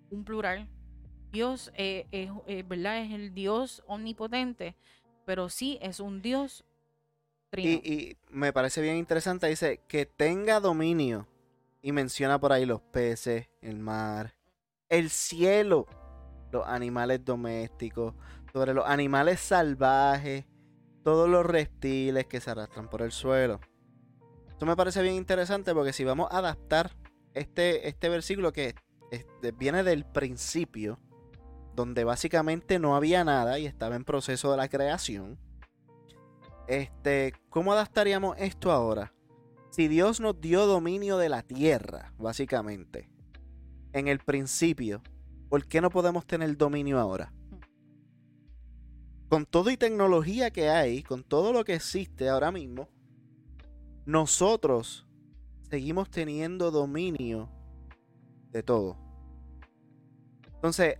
un plural. Dios eh, es, eh, ¿verdad? es el Dios omnipotente, pero sí es un Dios trino. Y, y me parece bien interesante, dice que tenga dominio. Y menciona por ahí los peces, el mar, el cielo, los animales domésticos, sobre los animales salvajes, todos los reptiles que se arrastran por el suelo. Esto me parece bien interesante porque si vamos a adaptar este, este versículo que viene del principio, donde básicamente no había nada y estaba en proceso de la creación, este, ¿cómo adaptaríamos esto ahora? Si Dios nos dio dominio de la tierra, básicamente, en el principio, ¿por qué no podemos tener dominio ahora? Con todo y tecnología que hay, con todo lo que existe ahora mismo, nosotros seguimos teniendo dominio de todo. Entonces,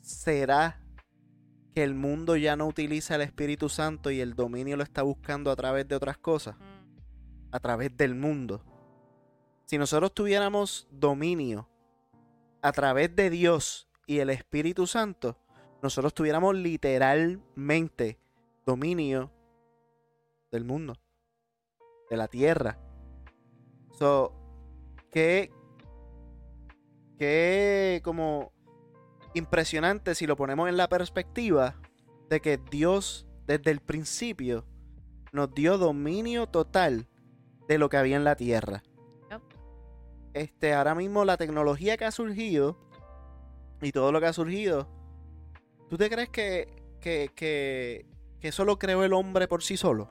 ¿será que el mundo ya no utiliza el Espíritu Santo y el dominio lo está buscando a través de otras cosas? Mm, A través del mundo. Si nosotros tuviéramos dominio a través de Dios y el Espíritu Santo, nosotros tuviéramos literalmente dominio del mundo, de la tierra. So, qué, qué como impresionante si lo ponemos en la perspectiva de que Dios desde el principio nos dio dominio total de lo que había en la tierra. Este, ahora mismo la tecnología que ha surgido y todo lo que ha surgido, ¿tú te crees que, que, que, que eso lo creó el hombre por sí solo?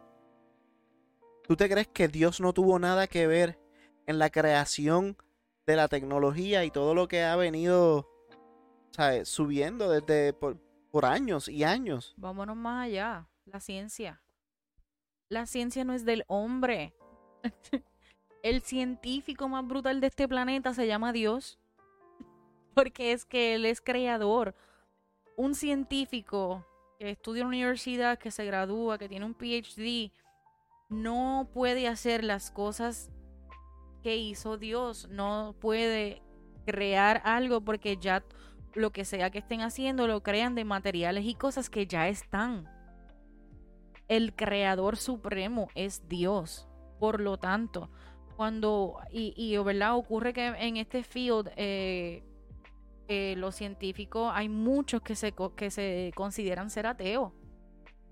¿Tú te crees que Dios no tuvo nada que ver en la creación de la tecnología y todo lo que ha venido ¿sabes? subiendo desde por, por años y años? Vámonos más allá. La ciencia. La ciencia no es del hombre. El científico más brutal de este planeta se llama Dios. Porque es que Él es creador. Un científico que estudia en una universidad, que se gradúa, que tiene un PhD, no puede hacer las cosas que hizo Dios. No puede crear algo porque ya lo que sea que estén haciendo lo crean de materiales y cosas que ya están. El creador supremo es Dios. Por lo tanto, cuando, y, y ¿verdad? ocurre que en este field, eh, eh, los científicos, hay muchos que se, que se consideran ser ateos.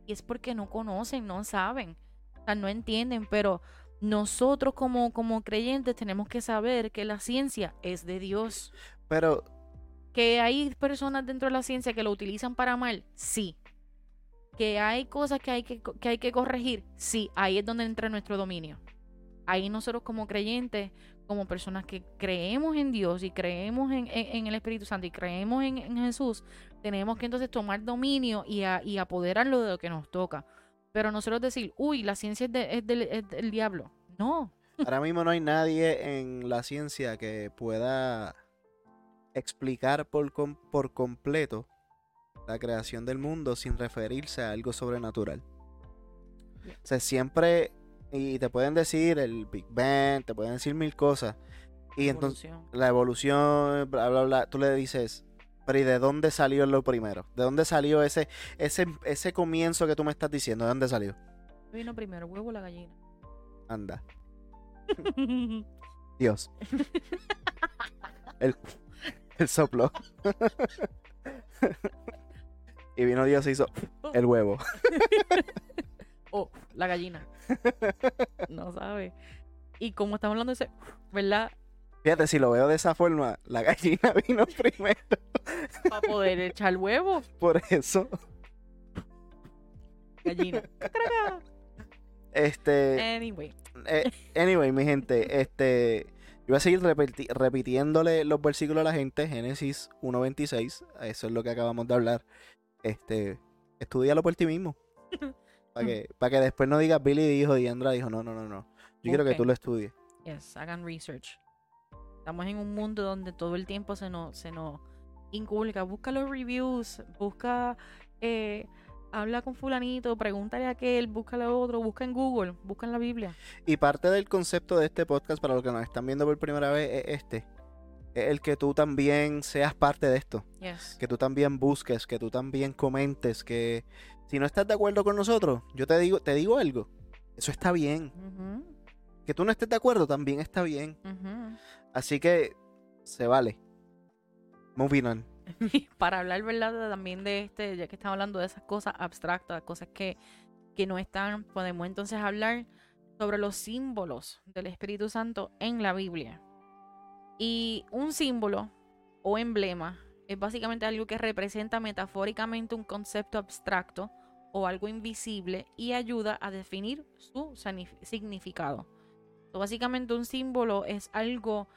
Y es porque no conocen, no saben, o sea, no entienden, pero nosotros como, como creyentes tenemos que saber que la ciencia es de Dios. Pero Que hay personas dentro de la ciencia que lo utilizan para mal, sí. Que hay cosas que hay que, que hay que corregir, sí. Ahí es donde entra nuestro dominio. Ahí nosotros como creyentes, como personas que creemos en Dios y creemos en, en- en el Espíritu Santo y creemos en, en Jesús, tenemos que entonces tomar dominio y, a- y apoderarlo de lo que nos toca. Pero nosotros decir, uy, la ciencia es, de- es del, es del diablo. No, ahora mismo no hay nadie en la ciencia que pueda explicar por, com- por completo la creación del mundo sin referirse a algo sobrenatural. O sea, siempre, y te pueden decir el Big Bang, te pueden decir mil cosas. Y entonces, evolución. la evolución, bla, bla, bla, tú le dices, pero ¿y de dónde salió lo primero? ¿De dónde salió ese, ese, ese comienzo que tú me estás diciendo? ¿De dónde salió? Vino primero, huevo o la gallina. Anda, Dios. El, el soplo. y vino Dios y hizo el huevo. Oh, la gallina. No sabe. Y como estamos hablando de ese, ¿verdad? Fíjate, si lo veo de esa forma, la gallina vino primero. Para poder echar huevo, Por eso, gallina. Este, Anyway. eh, anyway, mi gente, este, yo voy a seguir repeti- repitiéndole los versículos a la gente, Génesis 1.26, eso es lo que acabamos de hablar. Este, estudialo por ti mismo. Para que, para que después no digas Billy dijo, Diandra dijo, no, no, no, no. Yo quiero que tú lo estudies. Yes, hagan research. Estamos en un mundo donde todo el tiempo se nos, se nos inculca. Busca los reviews, busca, eh, habla con fulanito, pregúntale a aquel, busca a otro, busca en Google, busca en la Biblia. Y parte del concepto de este podcast, para los que nos están viendo por primera vez, es este. es el que tú también seas parte de esto. Yes. Que tú también busques, que tú también comentes, que si no estás de acuerdo con nosotros, yo te digo, te digo algo. Eso está bien. Que tú no estés de acuerdo también está bien. Así que se vale. Moving on. Para hablar, ¿verdad? También de este, ya que estamos hablando de esas cosas abstractas, cosas que, que no están, podemos entonces hablar sobre los símbolos del Espíritu Santo en la Biblia. Y un símbolo o emblema es básicamente algo que representa metafóricamente un concepto abstracto o algo invisible y ayuda a definir su significado. So, básicamente un símbolo es algo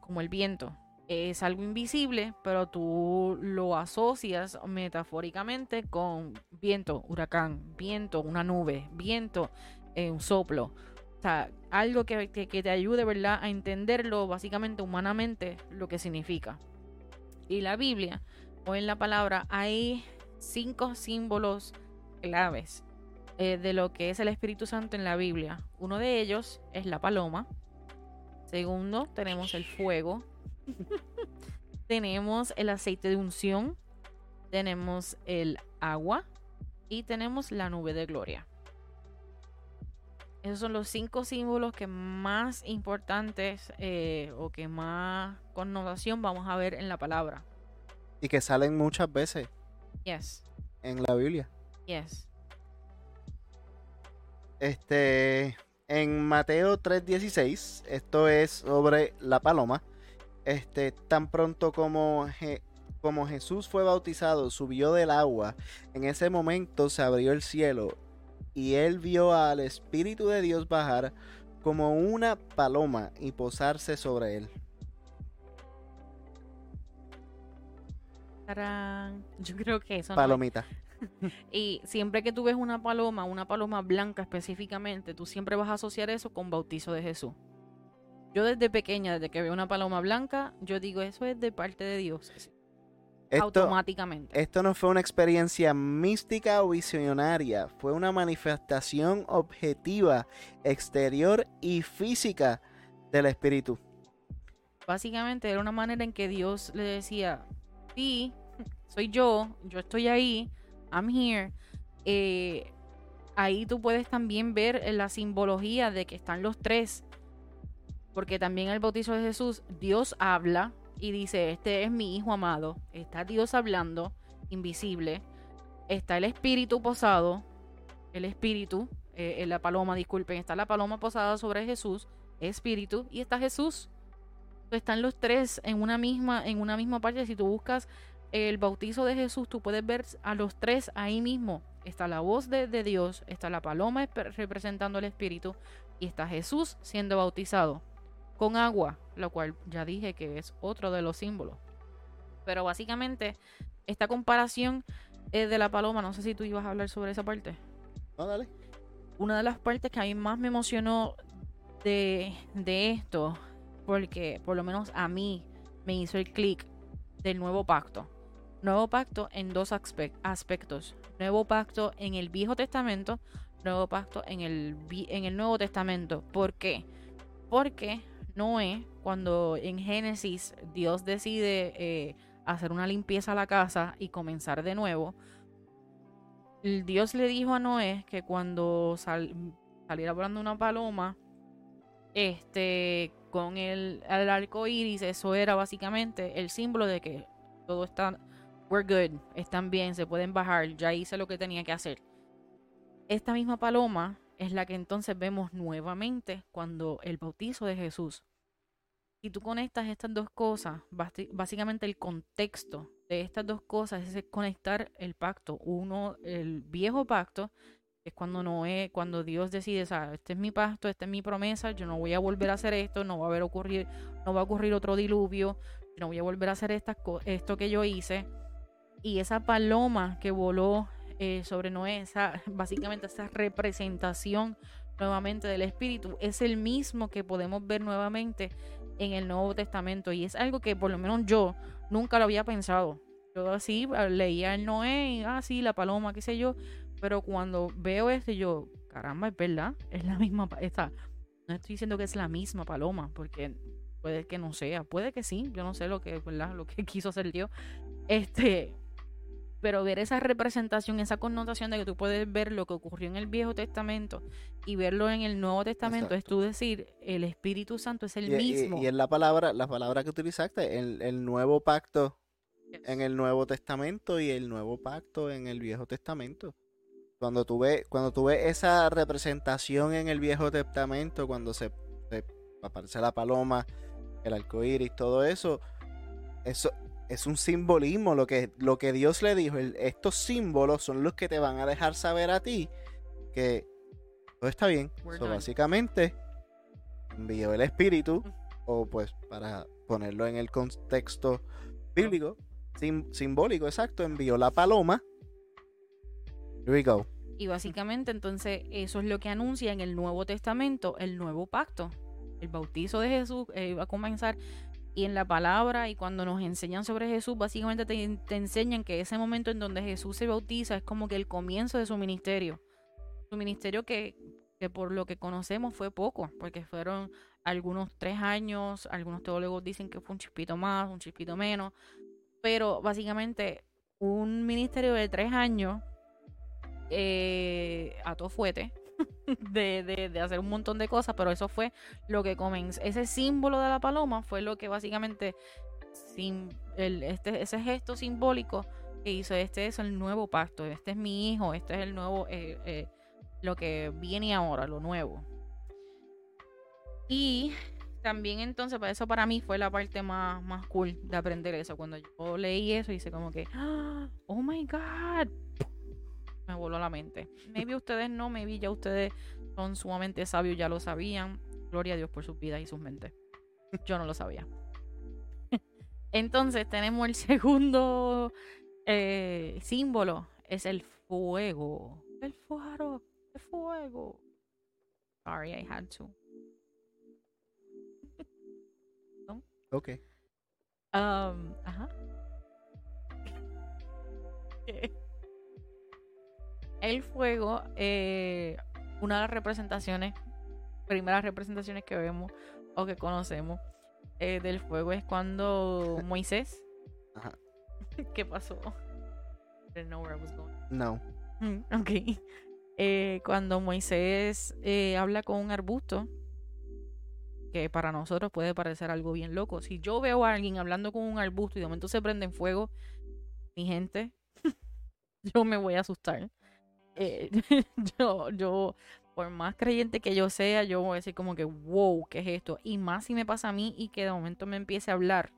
como el viento. Es algo invisible, pero tú lo asocias metafóricamente con viento, huracán, viento, una nube, viento, eh, un soplo. O sea, algo que, que- que te ayude, ¿verdad?, a entenderlo básicamente humanamente lo que significa. Y la Biblia, o en la palabra, hay cinco símbolos claves eh, de lo que es el Espíritu Santo en la Biblia. Uno de ellos es la paloma. Segundo, tenemos el fuego. tenemos el aceite de unción. Tenemos el agua. Y tenemos la nube de gloria. Esos son los cinco símbolos que más importantes eh, o que más connotación vamos a ver en la palabra. Y que salen muchas veces Yes, en la Biblia. yes. Este, en Mateo 3:16, esto es sobre la paloma. Este, tan pronto como, Je- como Jesús fue bautizado, subió del agua, en ese momento se abrió el cielo y él vio al Espíritu de Dios bajar como una paloma y posarse sobre él. Tarán. Yo creo que eso no Palomita. Y siempre que tú ves una paloma, una paloma blanca específicamente, tú siempre vas a asociar eso con bautizo de Jesús. Yo desde pequeña, desde que veo una paloma blanca, yo digo, eso es de parte de Dios. Esto, automáticamente. esto no fue una experiencia mística o visionaria, fue una manifestación objetiva, exterior y física del Espíritu. Básicamente era una manera en que Dios le decía, sí, soy yo, yo estoy ahí, I'm here. Eh, ahí tú puedes también ver la simbología de que están los tres. Porque también el bautizo de Jesús, Dios habla y dice, este es mi hijo amado. Está Dios hablando, invisible. Está el Espíritu posado, el Espíritu, eh, eh, la paloma, disculpen, está la paloma posada sobre Jesús, Espíritu, y está Jesús. Están los tres en una misma, en una misma parte. Si tú buscas el bautizo de Jesús, tú puedes ver a los tres ahí mismo. Está la voz de, de Dios, está la paloma representando el Espíritu y está Jesús siendo bautizado con agua, lo cual ya dije que es otro de los símbolos. Pero básicamente, esta comparación eh, de la paloma, no sé si tú ibas a hablar sobre esa parte No, dale. una de las partes que a mí más me emocionó de, de esto, porque por lo menos a mí me hizo el clic del nuevo pacto. Nuevo pacto en dos aspe- aspectos. Nuevo pacto en el Viejo Testamento, nuevo pacto en el, en el Nuevo Testamento. ¿Por qué? Porque Noé, cuando en Génesis Dios decide eh, hacer una limpieza a la casa y comenzar de nuevo, Dios le dijo a Noé que cuando sal- saliera volando una paloma, este, con el, el arco iris, eso era básicamente el símbolo de que todo está, we're good, están bien, se pueden bajar, ya hice lo que tenía que hacer. Esta misma paloma es la que entonces vemos nuevamente cuando el bautizo de Jesús. Si tú conectas estas dos cosas, básicamente el contexto de estas dos cosas es conectar el pacto. Uno, el viejo pacto, es cuando Noé, cuando Dios decide, este es mi pacto, esta es mi promesa, yo no voy a volver a hacer esto, no va a haber ocurrir, no va a ocurrir otro diluvio, yo no voy a volver a hacer estas esto que yo hice. Y esa paloma que voló eh, sobre Noé, básicamente esa representación nuevamente del Espíritu, es el mismo que podemos ver nuevamente en el Nuevo Testamento. Y es algo que por lo menos yo nunca lo había pensado. Yo así ah, leía el Noé y ah, la paloma, qué sé yo. Pero cuando veo esto, yo, caramba, es verdad, es la misma, esta, no estoy diciendo que es la misma paloma, porque puede que no sea, puede que sí, yo no sé lo que, ¿verdad? Lo que quiso hacer Dios. Este, pero ver esa representación, esa connotación de que tú puedes ver lo que ocurrió en el Viejo Testamento y verlo en el Nuevo Testamento, es tú decir, el Espíritu Santo es el mismo. Y, es la palabra, la palabra que utilizaste, el, el nuevo pacto en el Nuevo Testamento y el nuevo pacto en el Viejo Testamento. Cuando tú ves, cuando tú ves esa representación en el Viejo Testamento, cuando se, aparece la paloma, el arco iris, todo eso, eso es un simbolismo. Lo que, lo que Dios le dijo, estos símbolos son los que te van a dejar saber a ti que todo está bien. básicamente, envió el Espíritu, o pues para ponerlo en el contexto bíblico, simbólico, exacto, envió la paloma. Here we go. Y básicamente entonces eso es lo que anuncia en el Nuevo Testamento, el nuevo pacto. El bautizo de Jesús eh, va a comenzar y en la palabra y cuando nos enseñan sobre Jesús, básicamente te, enseñan que ese momento en donde Jesús se bautiza es como que el comienzo de su ministerio. Su ministerio que, que por lo que conocemos fue poco, porque fueron algunos tres años, algunos teólogos dicen que fue un chispito más, un chispito menos, pero básicamente un ministerio de tres años eh, a todo fuete de, de, hacer un montón de cosas, pero eso fue lo que comenzó. Ese símbolo de la paloma fue lo que básicamente, sin el, este, ese gesto simbólico que hizo, este es el nuevo pacto, este es mi hijo, este es el nuevo, eh, eh, lo que viene ahora, lo nuevo. Y también entonces, para eso para mí fue la parte más, más cool de aprender eso. Cuando yo leí eso, hice como que, ¡Ah! oh my god, me voló la mente. Maybe ustedes no, maybe ya ustedes son sumamente sabios, ya lo sabían. Gloria a Dios por sus vidas y sus mentes. Yo no lo sabía. Entonces tenemos el segundo eh, símbolo, es el fuego. El fuego, el fuego. Sorry, I had to. Ok. Um, ajá. El fuego, eh, una de las representaciones, primeras representaciones que vemos o que conocemos eh, del fuego es cuando Moisés. Ajá. ¿Qué pasó? No. Mm, ok. Eh, cuando Moisés habla con un arbusto, que para nosotros puede parecer algo bien loco. Si yo veo a alguien hablando con un arbusto y de momento se prende en fuego, mi gente, yo me voy a asustar. Eh, yo, yo, por más creyente que yo sea, yo voy a decir como que, wow, ¿qué es esto? Y más si me pasa a mí y que de momento me empiece a hablar.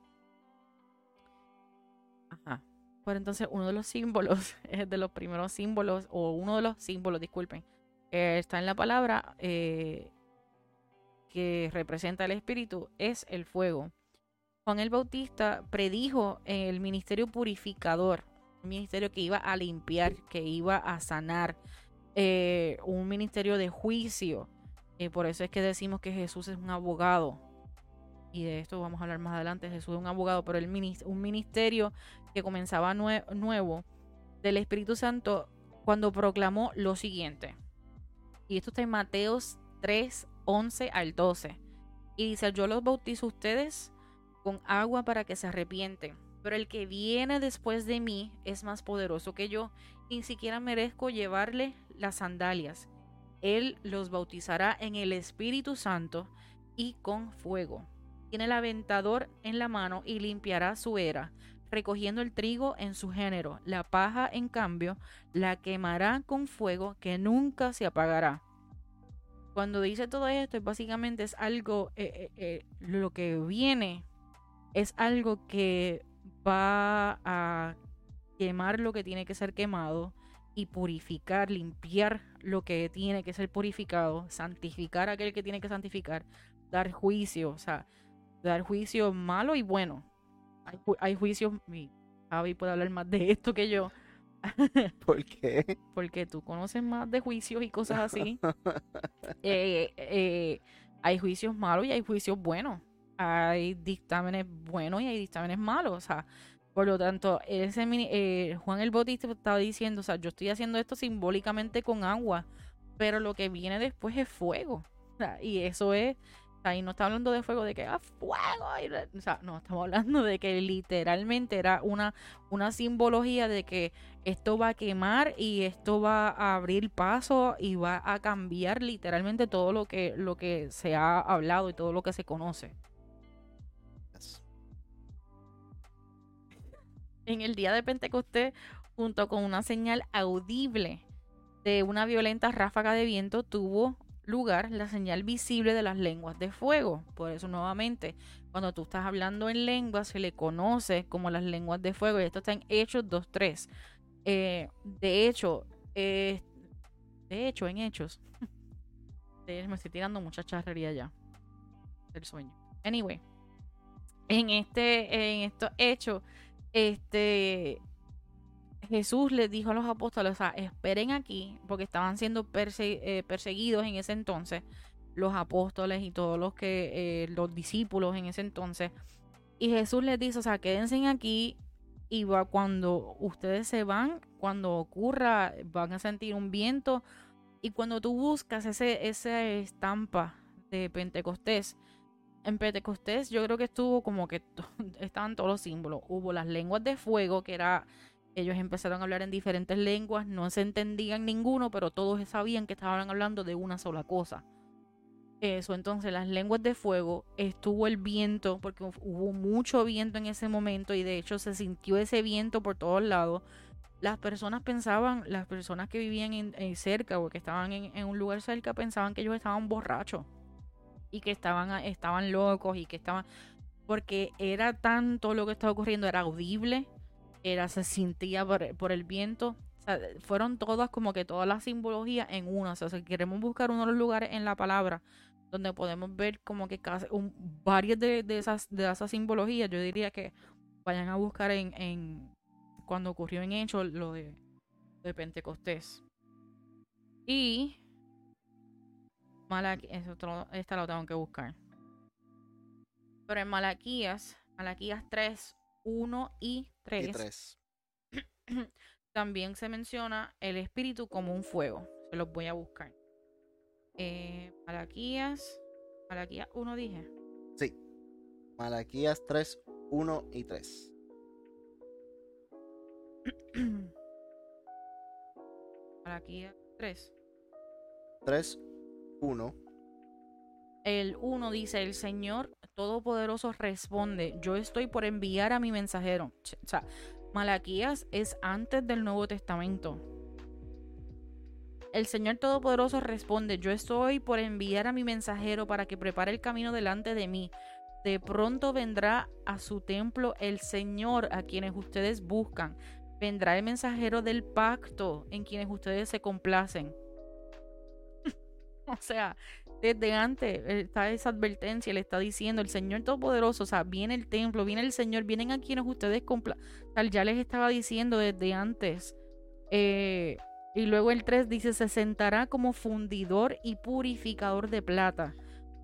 Ajá. Pero entonces uno de los símbolos, es de los primeros símbolos, o uno de los símbolos, disculpen, está en la palabra eh, que representa el Espíritu, es el fuego. Juan el Bautista predijo el ministerio purificador un ministerio que iba a limpiar, que iba a sanar, eh, un ministerio de juicio. y por eso es que decimos que Jesús es un abogado. Y de esto vamos a hablar más adelante. Jesús es un abogado, pero el un ministerio que comenzaba nuevo del Espíritu Santo cuando proclamó lo siguiente. Y esto está en Mateos 3, 11 al 12. Y dice, yo los bautizo a ustedes con agua para que se arrepienten pero el que viene después de mí es más poderoso que yo, ni siquiera merezco llevarle las sandalias. Él los bautizará en el Espíritu Santo y con fuego. Tiene el aventador en la mano y limpiará su era, recogiendo el trigo en su género. La paja, en cambio, la quemará con fuego que nunca se apagará. Cuando dice todo esto, básicamente es algo, eh, eh, eh, lo que viene es algo que va a quemar lo que tiene que ser quemado y purificar, limpiar lo que tiene que ser purificado, santificar a aquel que tiene que santificar, dar juicio, o sea, dar juicio malo y bueno. Hay, hay juicios, mi Javi puede hablar más de esto que yo. ¿Por qué? Porque tú conoces más de juicios y cosas así. Eh, eh, hay juicios malos y hay juicios buenos hay dictámenes buenos y hay dictámenes malos. O sea, por lo tanto, ese eh, Juan el Bautista estaba diciendo, o sea, yo estoy haciendo esto simbólicamente con agua, pero lo que viene después es fuego. y eso es Ahí no está hablando de fuego de que ah, fuego. O sea, no, estamos hablando de que literalmente era una, una simbología de que esto va a quemar y esto va a abrir paso y va a cambiar literalmente todo lo que, lo que se ha hablado y todo lo que se conoce. En el día de Pentecostés, junto con una señal audible de una violenta ráfaga de viento, tuvo lugar la señal visible de las lenguas de fuego. Por eso nuevamente, cuando tú estás hablando en lengua, se le conoce como las lenguas de fuego. Y esto está en Hechos 2.3. Eh, de hecho, eh, de hecho, en Hechos. me estoy tirando mucha charrería ya. El sueño. Anyway. En este, en estos hechos, este, Jesús les dijo a los apóstoles, o sea, esperen aquí, porque estaban siendo eh, perseguidos en ese entonces, los apóstoles y todos los que, eh, los discípulos en ese entonces. Y Jesús les dice, o sea, quédense aquí y cuando ustedes se van, cuando ocurra, van a sentir un viento. Y cuando tú buscas ese, esa estampa de Pentecostés, en Pentecostés yo creo que estuvo como que estaban todos los símbolos. Hubo las lenguas de fuego, que era ellos empezaron a hablar en diferentes lenguas, no se entendían ninguno, pero todos sabían que estaban hablando de una sola cosa. Eso, entonces las lenguas de fuego, estuvo el viento, porque hubo mucho viento en ese momento y de hecho se sintió ese viento por todos lados. Las personas pensaban, las personas que vivían en, cerca o que estaban en, en, un lugar cerca pensaban que ellos estaban borrachos y que estaban, estaban locos y que estaban... Porque era tanto lo que estaba ocurriendo, era audible, era, se sentía por, el viento. fueron todas como que todas las simbologías en una. O sea, si queremos buscar uno de los lugares en la palabra donde podemos ver como que casi varias de, esas, de esas simbologías, yo diría que vayan a buscar en, en cuando ocurrió en Hecho lo de, de Pentecostés. Y Malaquías, esta lo tengo que buscar. Pero en Malaquías, Malaquías 3, 1 y 3. También se menciona el espíritu como un fuego. Se los voy a buscar. Eh, Malaquías. Malaquías 1 dije. Sí. Malaquías 3, 1 y 3. Malaquías 3. 3, 1. El 1 dice, el Señor Todopoderoso responde, yo estoy por enviar a mi mensajero. O sea, Malaquías es antes del Nuevo Testamento. El Señor Todopoderoso responde, yo estoy por enviar a mi mensajero para que prepare el camino delante de mí. De pronto vendrá a su templo el Señor a quienes ustedes buscan. Vendrá el mensajero del pacto en quienes ustedes se complacen. o sea, desde antes está esa advertencia, le está diciendo el Señor Todopoderoso, o sea, viene el templo, viene el Señor, vienen a quienes ustedes compran. ya les estaba diciendo desde antes. Eh, y luego el 3 dice, se sentará como fundidor y purificador de plata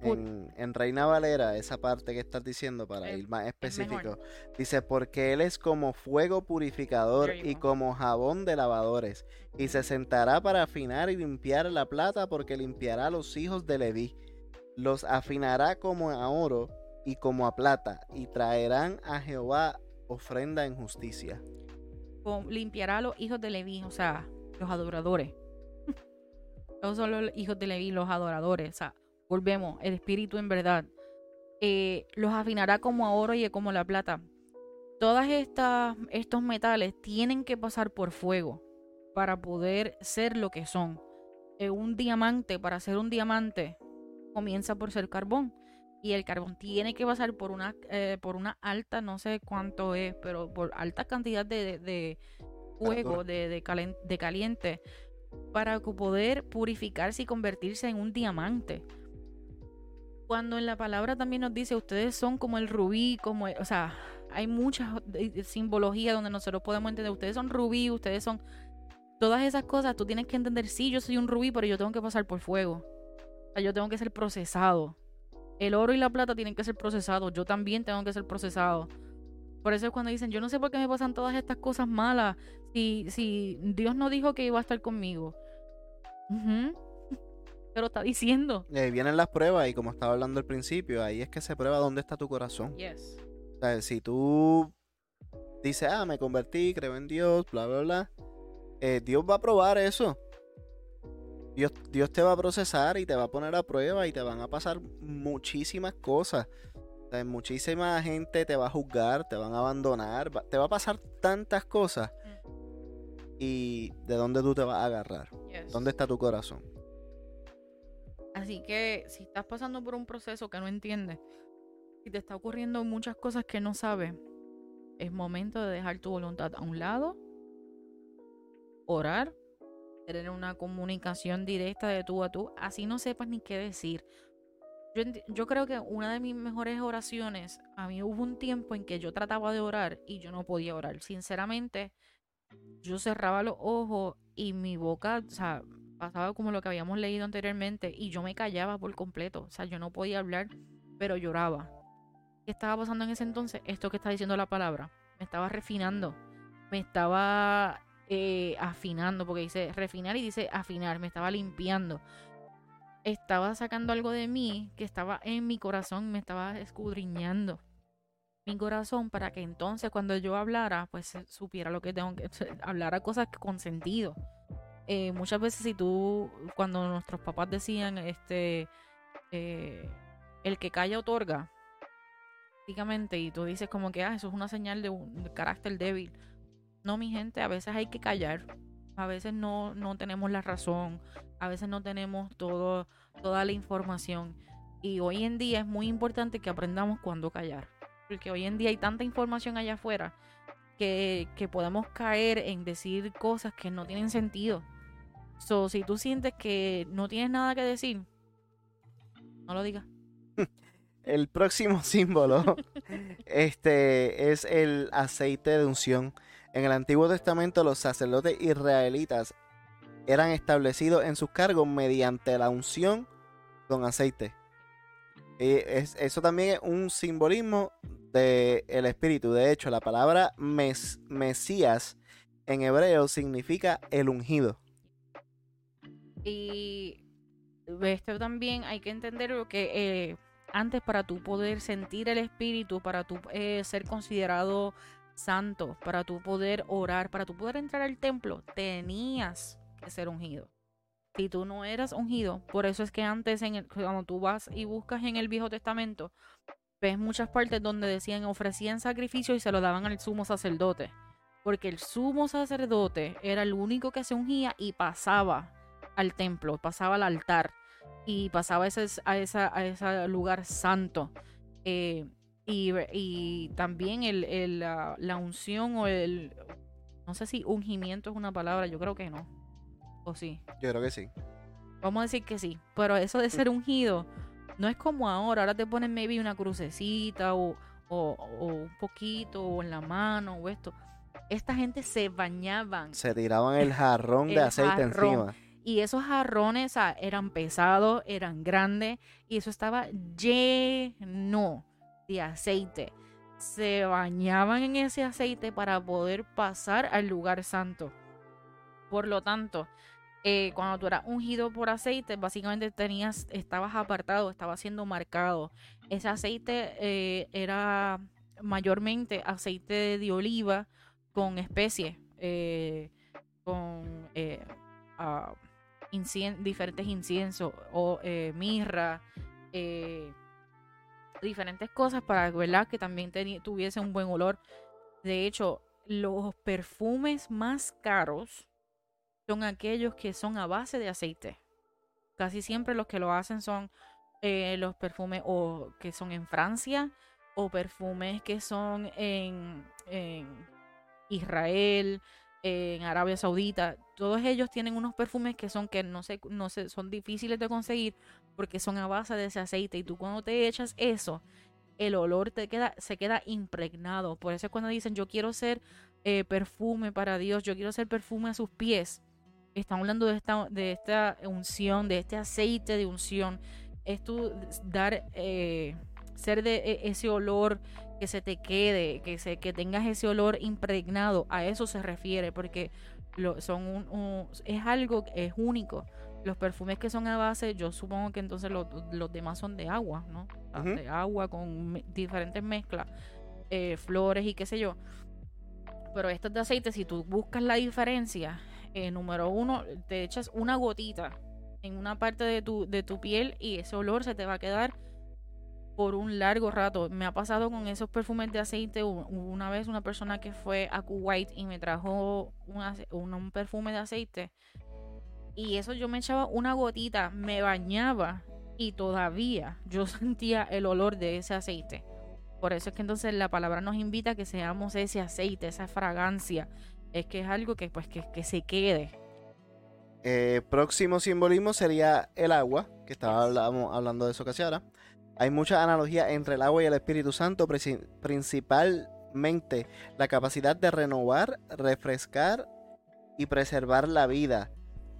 en, Reina Valera, esa parte que estás diciendo para ir más específico, dice, porque Él es como fuego purificador y como jabón de lavadores, y se sentará para afinar y limpiar la plata, porque limpiará a los hijos de Leví, los afinará como a oro y como a plata, y traerán a Jehová ofrenda en justicia. Limpiará a los hijos de Leví, o sea, los adoradores. Todos son los hijos de Leví, los adoradores, o sea volvemos, el espíritu en verdad, eh, los afinará como a oro y como la plata. Todas estas estos metales tienen que pasar por fuego para poder ser lo que son. Eh, un diamante, para ser un diamante, comienza por ser carbón. Y el carbón tiene que pasar por una, eh, por una alta, no sé cuánto es, pero por alta cantidad de, fuego, de, de caliente, para poder purificarse y convertirse en un diamante cuando en la palabra también nos dice, ustedes son como el rubí, como, o sea, hay mucha simbología donde nosotros podemos entender, ustedes son rubí, ustedes son, todas esas cosas, tú tienes que entender, sí, yo soy un rubí, pero yo tengo que pasar por fuego. O sea, yo tengo que ser procesado. El oro y la plata tienen que ser procesados, yo también tengo que ser procesado. Por eso es cuando dicen, yo no sé por qué me pasan todas estas cosas malas, si, si Dios no dijo que iba a estar conmigo. Te lo está diciendo. Vienen las pruebas y como estaba hablando al principio, ahí es que se prueba dónde está tu corazón. Yes. O sea, si tú dices, ah, me convertí, creo en Dios, bla, bla, bla, eh, Dios va a probar eso. Dios, Dios te va a procesar y te va a poner a prueba y te van a pasar muchísimas cosas. O sea, muchísima gente te va a juzgar, te van a abandonar, va- te va a pasar tantas cosas. ¿Y de dónde tú te vas a agarrar? Yes. ¿Dónde está tu corazón? Así que si estás pasando por un proceso que no entiendes, si te está ocurriendo muchas cosas que no sabes, es momento de dejar tu voluntad a un lado, orar, tener una comunicación directa de tú a tú, así no sepas ni qué decir. Yo, yo creo que una de mis mejores oraciones, a mí hubo un tiempo en que yo trataba de orar y yo no podía orar. Sinceramente, yo cerraba los ojos y mi boca, o sea, pasaba como lo que habíamos leído anteriormente y yo me callaba por completo. O sea, yo no podía hablar, pero lloraba. ¿Qué estaba pasando en ese entonces? Esto que está diciendo la palabra. Me estaba refinando. Me estaba eh, afinando, porque dice refinar y dice afinar. Me estaba limpiando. Estaba sacando algo de mí que estaba en mi corazón, me estaba escudriñando mi corazón para que entonces cuando yo hablara, pues supiera lo que tengo que hablar cosas con sentido. Eh, muchas veces si tú, cuando nuestros papás decían, este, eh, el que calla otorga, prácticamente, y tú dices como que, ah, eso es una señal de un carácter débil. No, mi gente, a veces hay que callar. A veces no, no tenemos la razón. A veces no tenemos todo, toda la información. Y hoy en día es muy importante que aprendamos cuándo callar. Porque hoy en día hay tanta información allá afuera que, que podemos caer en decir cosas que no tienen sentido. So, si tú sientes que no tienes nada que decir, no lo digas. El próximo símbolo este es el aceite de unción. En el Antiguo Testamento los sacerdotes israelitas eran establecidos en sus cargos mediante la unción con aceite. Y es- eso también es un simbolismo del espíritu. De hecho, la palabra mes- Mesías en hebreo significa el ungido. Y esto también hay que entender lo que eh, antes para tú poder sentir el espíritu, para tú eh, ser considerado santo, para tú poder orar, para tú poder entrar al templo, tenías que ser ungido. Si tú no eras ungido, por eso es que antes en el- cuando tú vas y buscas en el Viejo Testamento, ves muchas partes donde decían ofrecían sacrificio y se lo daban al sumo sacerdote. Porque el sumo sacerdote era el único que se ungía y pasaba al templo, pasaba al altar y pasaba a ese, a esa, a ese lugar santo. Eh, y, y también el, el, la, la unción o el, no sé si ungimiento es una palabra, yo creo que no. O sí. Yo creo que sí. Vamos a decir que sí. Pero eso de ser ungido no es como ahora. Ahora te ponen maybe una crucecita o, o, o un poquito o en la mano o esto. Esta gente se bañaban. Se tiraban el jarrón de aceite jarrón. encima. Y esos jarrones eran pesados, eran grandes y eso estaba lleno de aceite. Se bañaban en ese aceite para poder pasar al lugar santo. Por lo tanto, eh, cuando tú eras ungido por aceite, básicamente tenías, estabas apartado, estabas siendo marcado. Ese aceite eh, era mayormente aceite de oliva con especies, eh, con ah, diferentes inciensos o eh, mirra, eh, diferentes cosas para ¿verdad? que también tuviese un buen olor. De hecho, los perfumes más caros son aquellos que son a base de aceite. Casi siempre los que lo hacen son eh, los perfumes o que son en Francia o perfumes que son en Israel, en Arabia Saudita. Todos ellos tienen unos perfumes que son que no se, no se, son difíciles de conseguir porque son a base de ese aceite. Y tú cuando te echas eso, el olor te queda, se queda impregnado. Por eso es cuando dicen yo quiero ser eh, perfume para Dios, yo quiero ser perfume a sus pies. Están hablando de esta, de esta unción, de este aceite de unción. Es tú dar, eh, ser de e- ese olor que se te quede, que, se, que tengas ese olor impregnado. A eso se refiere, porque lo, son un, un- es algo es único. Los perfumes que son a base, yo supongo que entonces los, los demás son de agua, ¿no? Ah. De agua con me- diferentes mezclas, eh, flores y qué sé yo. Pero estos de aceite, si tú buscas la diferencia, eh, número uno, te echas una gotita en una parte de tu, de tu piel y ese olor se te va a quedar por un largo rato. Me ha pasado con esos perfumes de aceite. Una vez una persona que fue a Kuwait y me trajo un, un, un perfume de aceite. Y eso yo me echaba una gotita, me bañaba y todavía yo sentía el olor de ese aceite. Por eso es que entonces la palabra nos invita a que seamos ese aceite, esa fragancia. Es que es algo que pues que, que se quede. Eh, próximo simbolismo sería el agua, que estaba hablamos- hablando de eso casi ahora. Hay mucha analogía entre el agua y el Espíritu Santo, principalmente la capacidad de renovar, refrescar y preservar la vida.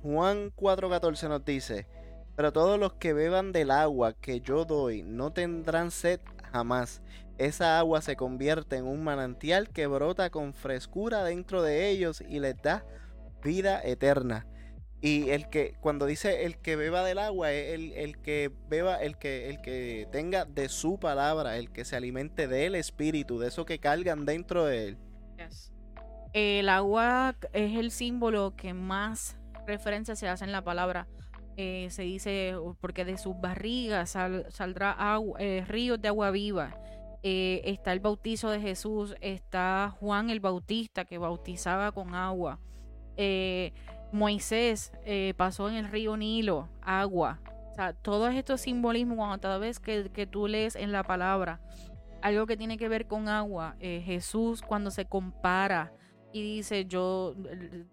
Juan 4:14 nos dice, pero todos los que beban del agua que yo doy no tendrán sed jamás. Esa agua se convierte en un manantial que brota con frescura dentro de ellos y les da vida eterna. Y el que, cuando dice el que beba del agua, es el, el que beba, el que, el que tenga de su palabra, el que se alimente del espíritu, de eso que cargan dentro de él. El agua es el símbolo que más referencia se hace en la palabra. Eh, se dice porque de sus barrigas sal- saldrá agua- eh, ríos de agua viva. Eh, está el bautizo de Jesús, está Juan el Bautista que bautizaba con agua. Moisés eh, pasó en el río Nilo, agua. O sea, todos estos simbolismos, cuando cada vez que, que tú lees en la palabra algo que tiene que ver con agua, eh, Jesús cuando se compara y dice, yo,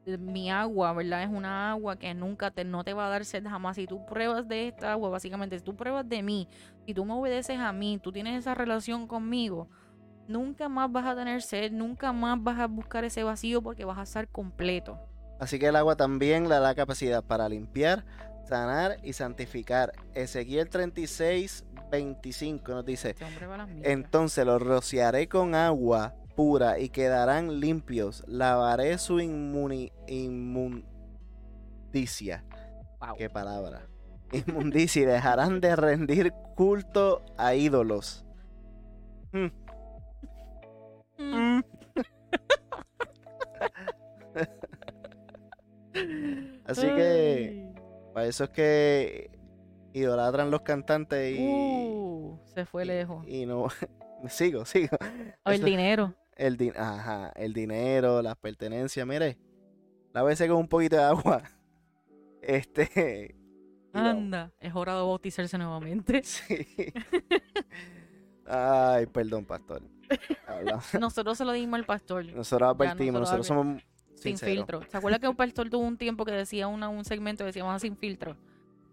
eh, mi agua, ¿verdad? Es una agua que nunca te, no te va a dar sed jamás. Si tú pruebas de esta agua, básicamente, si tú pruebas de mí, si tú me obedeces a mí, tú tienes esa relación conmigo, nunca más vas a tener sed, nunca más vas a buscar ese vacío porque vas a estar completo. Así que el agua también le da capacidad para limpiar, sanar y santificar. Ezequiel 36, 25 nos dice, Este entonces los rociaré con agua pura y quedarán limpios. Lavaré su inmundicia. Wow. Qué palabra. Inmundicia y dejarán de rendir culto a ídolos. Mm. Mm. Así que para eso es que idolatran los cantantes y, Uh, se fue y- lejos. y no sigo, sigo. O el dinero. El, din- ajá, el dinero, las pertenencias, mire. Lávese con un poquito de agua. Este. Anda, es hora de bautizarse nuevamente. Sí. Ay, perdón, pastor. Hablamos- Nosotros se lo dimos al pastor. Nosotros advertimos, nosotros nosotros somos sin filtro. ¿Se acuerda que un pastor tuvo un tiempo que decía una, un segmento que decíamos sin filtro?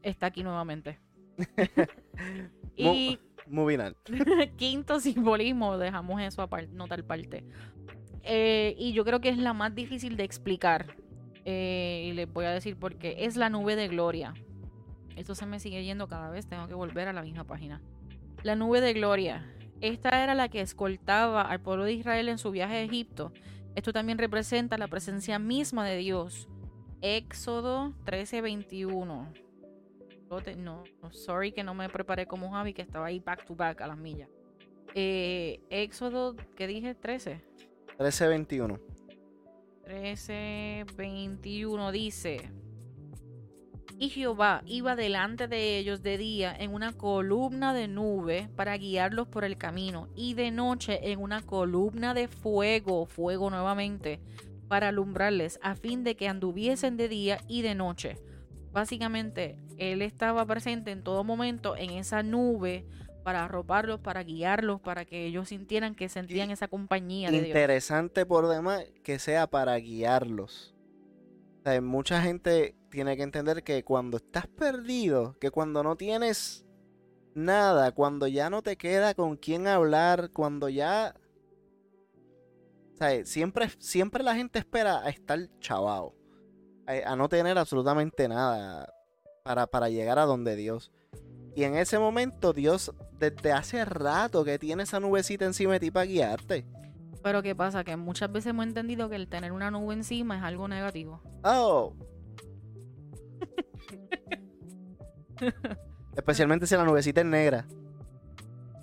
Está aquí nuevamente. y Moving on. quinto simbolismo, dejamos eso aparte, no tal parte. Eh, y yo creo que es la más difícil de explicar. Eh, y les voy a decir por qué. Es la nube de gloria. Esto se me sigue yendo cada vez, tengo que volver a la misma página. La nube de gloria. Esta era la que escoltaba al pueblo de Israel en su viaje a Egipto. Esto también representa la presencia misma de Dios. Éxodo 13:21. Yo te- No, no, sorry que no me preparé como Javi, que estaba ahí back to back a las millas. Eh, Éxodo, ¿qué dije? 13. 1321. 13, 21 dice, y Jehová iba delante de ellos de día en una columna de nube para guiarlos por el camino, y de noche en una columna de fuego, fuego nuevamente, para alumbrarles, a fin de que anduviesen de día y de noche. Básicamente, él estaba presente en todo momento en esa nube para arroparlos, para guiarlos, para que ellos sintieran que sentían esa compañía de Dios. Interesante por demás que sea para guiarlos. Sea, mucha gente tiene que entender que cuando estás perdido, que cuando no tienes nada, cuando ya no te queda con quién hablar, cuando ya... Sea, siempre, siempre la gente espera a estar chavao, a, a no tener absolutamente nada para, para llegar a donde Dios. Y en ese momento Dios desde hace rato que tiene esa nubecita encima de ti para guiarte. Pero ¿qué pasa? Que muchas veces hemos entendido que el tener una nube encima es algo negativo. Oh. Especialmente si la nubecita es negra.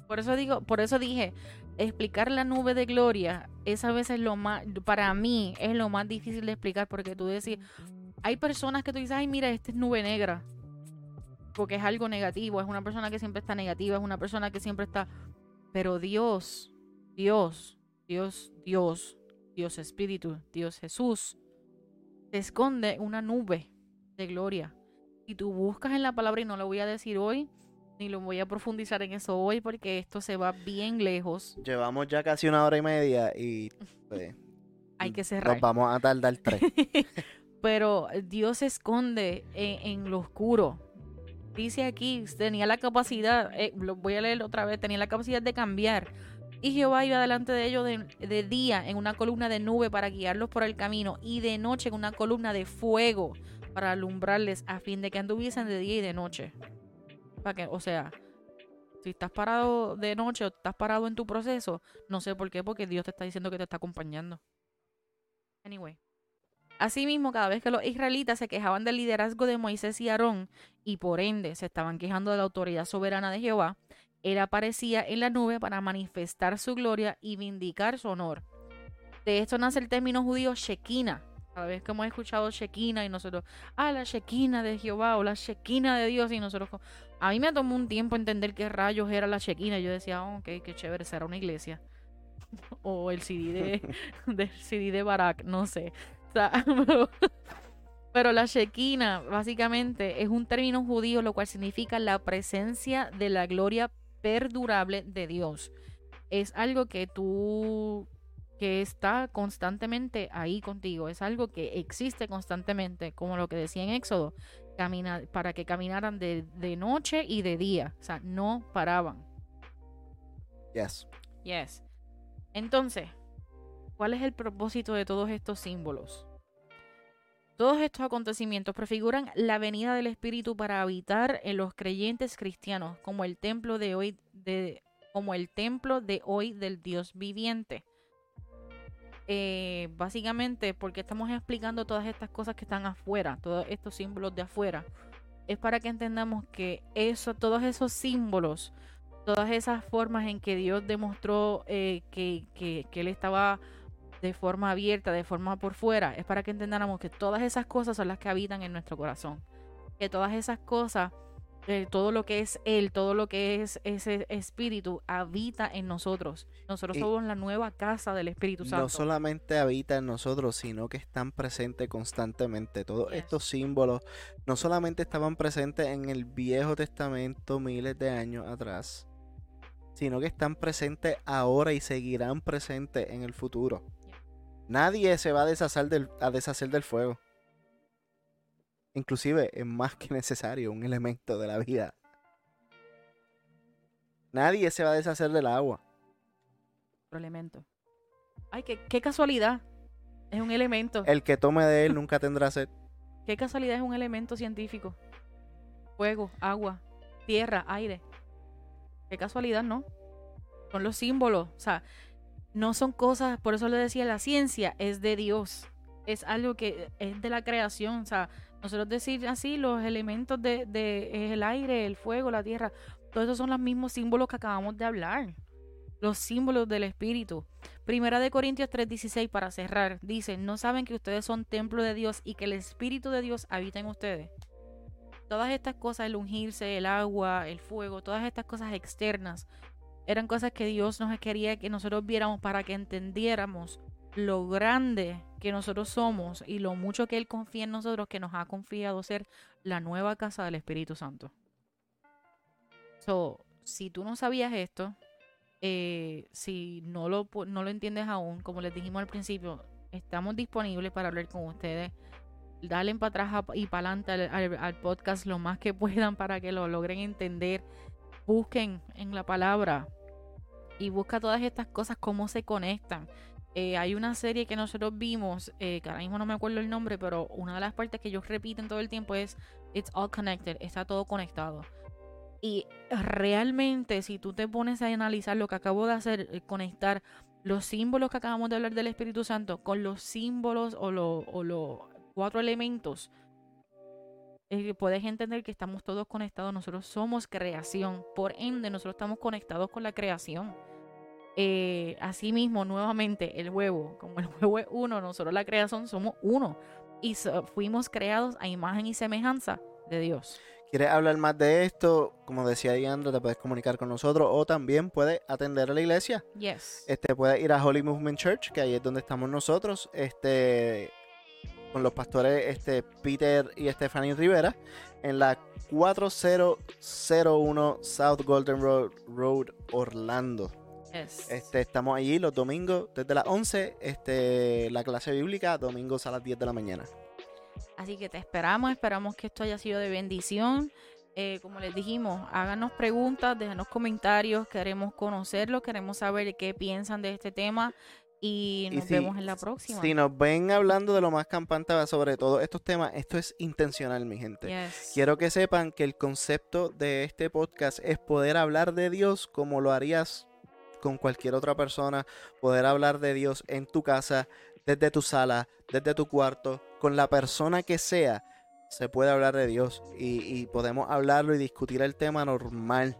Por eso digo, por eso dije, explicar la nube de gloria es a veces lo más, para mí es lo más difícil de explicar porque tú decís, hay personas que tú dices, ay mira, esta es nube negra, porque es algo negativo, es una persona que siempre está negativa, es una persona que siempre está, pero Dios, Dios, Dios, Dios, Dios Espíritu, Dios Jesús, te esconde una nube de gloria. Y tú buscas en la palabra, y no lo voy a decir hoy, ni lo voy a profundizar en eso hoy porque esto se va bien lejos. Llevamos ya casi una hora y media y pues, hay que cerrar. Nos vamos a tardar tres. Pero Dios se esconde en, lo oscuro. Dice aquí, tenía la capacidad, eh, lo voy a leer otra vez, tenía la capacidad de cambiar. Y Jehová iba delante de ellos de, día en una columna de nube para guiarlos por el camino y de noche en una columna de fuego para alumbrarles a fin de que anduviesen de día y de noche que, o sea, si estás parado de noche o estás parado en tu proceso, no sé por qué, porque Dios te está diciendo que te está acompañando. Anyway. Asimismo, cada vez que los israelitas se quejaban del liderazgo de Moisés y Aarón y por ende se estaban quejando de la autoridad soberana de Jehová, él aparecía en la nube para manifestar su gloria y vindicar su honor. De esto nace el término judío Shekinah, cada vez que hemos escuchado Shekinah y nosotros, ah, la Shekinah de Jehová o la Shekinah de Dios y nosotros, a mí me tomó un tiempo entender qué rayos era la Shekinah. Yo decía, oh, ok, qué chévere, será una iglesia. o el CD de, Barak, no sé. pero, la Shekinah básicamente es un término judío, lo cual significa la presencia de la gloria perdurable de Dios. Es algo que tú que está constantemente ahí contigo, es algo que existe constantemente, como lo que decía en Éxodo, camina, para que caminaran de, de, noche y de día, o sea, no paraban. Yes. Yes. Entonces, ¿cuál es el propósito de todos estos símbolos? Todos estos acontecimientos prefiguran la venida del Espíritu para habitar en los creyentes cristianos, como el templo de hoy de como el templo de hoy del Dios viviente. Eh, básicamente, porque estamos explicando todas estas cosas que están afuera, todos estos símbolos de afuera, es para que entendamos que eso, todos esos símbolos, todas esas formas en que Dios demostró eh, que, que, que Él estaba de forma abierta, de forma por fuera, es para que entendamos que todas esas cosas son las que habitan en nuestro corazón. Que todas esas cosas eh, todo lo que es Él, todo lo que es ese espíritu, habita en nosotros. Nosotros somos la nueva casa del Espíritu Santo. No solamente habita en nosotros, sino que están presentes constantemente. Todos estos símbolos no solamente estaban presentes en el Viejo Testamento miles de años atrás, sino que están presentes ahora y seguirán presentes en el futuro. Nadie se va a deshacer del, a deshacer del fuego. Inclusive es más que necesario un elemento de la vida. Nadie se va a deshacer del agua. Otro elemento. Ay, qué, qué casualidad. Es un elemento. El que tome de él nunca tendrá sed. Qué casualidad es un elemento científico. Fuego, agua, tierra, aire. Qué casualidad, ¿no? Son los símbolos. O sea, no son cosas, por eso le decía, la ciencia es de Dios. Es algo que es de la creación. O sea, nosotros decir así, los elementos de, de el aire, el fuego, la tierra, todos esos son los mismos símbolos que acabamos de hablar. Los símbolos del Espíritu. Primera de Corintios 3:16 para cerrar. Dice, ¿no saben que ustedes son templo de Dios y que el Espíritu de Dios habita en ustedes? Todas estas cosas, el ungirse, el agua, el fuego, todas estas cosas externas, eran cosas que Dios nos quería que nosotros viéramos para que entendiéramos lo grande que nosotros somos y lo mucho que Él confía en nosotros, que nos ha confiado ser la nueva casa del Espíritu Santo. So, si tú no sabías esto, eh, si no lo, no lo entiendes aún, como les dijimos al principio, estamos disponibles para hablar con ustedes. Dale para atrás y para adelante al, podcast lo más que puedan para que lo logren entender. Busquen en la palabra y busca todas estas cosas, cómo se conectan. Eh, hay una serie que nosotros vimos, eh, que ahora mismo no me acuerdo el nombre, pero una de las partes que ellos repiten todo el tiempo es It's all connected, está todo conectado. Y realmente, si tú te pones a analizar lo que acabo de hacer, eh, conectar los símbolos que acabamos de hablar del Espíritu Santo con los símbolos o, o los cuatro elementos, eh, puedes entender que estamos todos conectados, nosotros somos creación, por ende nosotros estamos conectados con la creación. Eh, asimismo, nuevamente, el huevo, como el huevo es uno, nosotros la creación somos uno y fuimos creados a imagen y semejanza de Dios. ¿Quieres hablar más de esto? Como decía Diandra, te puedes comunicar con nosotros o también puedes atender a la iglesia. Yes. Este, puedes ir a Holy Movement Church, que ahí es donde estamos nosotros, este, con los pastores este, Peter y Stephanie Rivera, en la 4001 South Golden Road, Road Orlando. Este, estamos allí los domingos desde las 11, este, la clase bíblica, domingos a las 10 de la mañana. Así que te esperamos, esperamos que esto haya sido de bendición. Eh, como les dijimos, háganos preguntas, déjanos comentarios, queremos conocerlo, queremos saber qué piensan de este tema y nos vemos en la próxima. Si nos ven hablando de lo más campante sobre todos estos temas, esto es intencional, mi gente. Quiero que sepan que el concepto de este podcast es poder hablar de Dios como lo harías con cualquier otra persona, poder hablar de Dios en tu casa, desde tu sala, desde tu cuarto, con la persona que sea, se puede hablar de Dios y, podemos hablarlo y discutir el tema normal.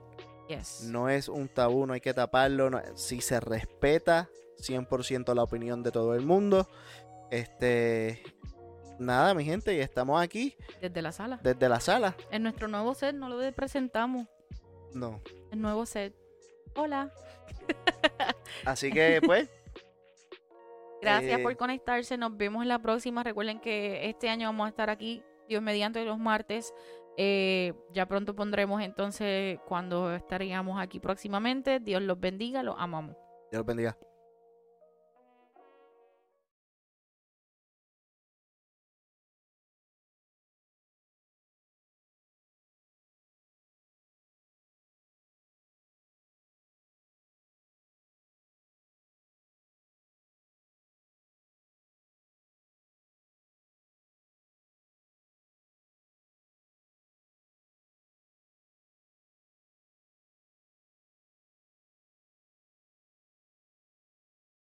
No es un tabú, no hay que taparlo. si se respeta 100% la opinión de todo el mundo, este, nada, mi gente, y estamos aquí. Desde la sala. Desde la sala. En nuestro nuevo set, no lo presentamos. No. El nuevo set. Hola. Así que, pues. Gracias por eh, conectarse. Nos vemos en la próxima. Recuerden que este año vamos a estar aquí, Dios mediante los martes. Eh, ya pronto pondremos entonces cuando estaríamos aquí próximamente. Dios los bendiga, los amamos. Dios los bendiga.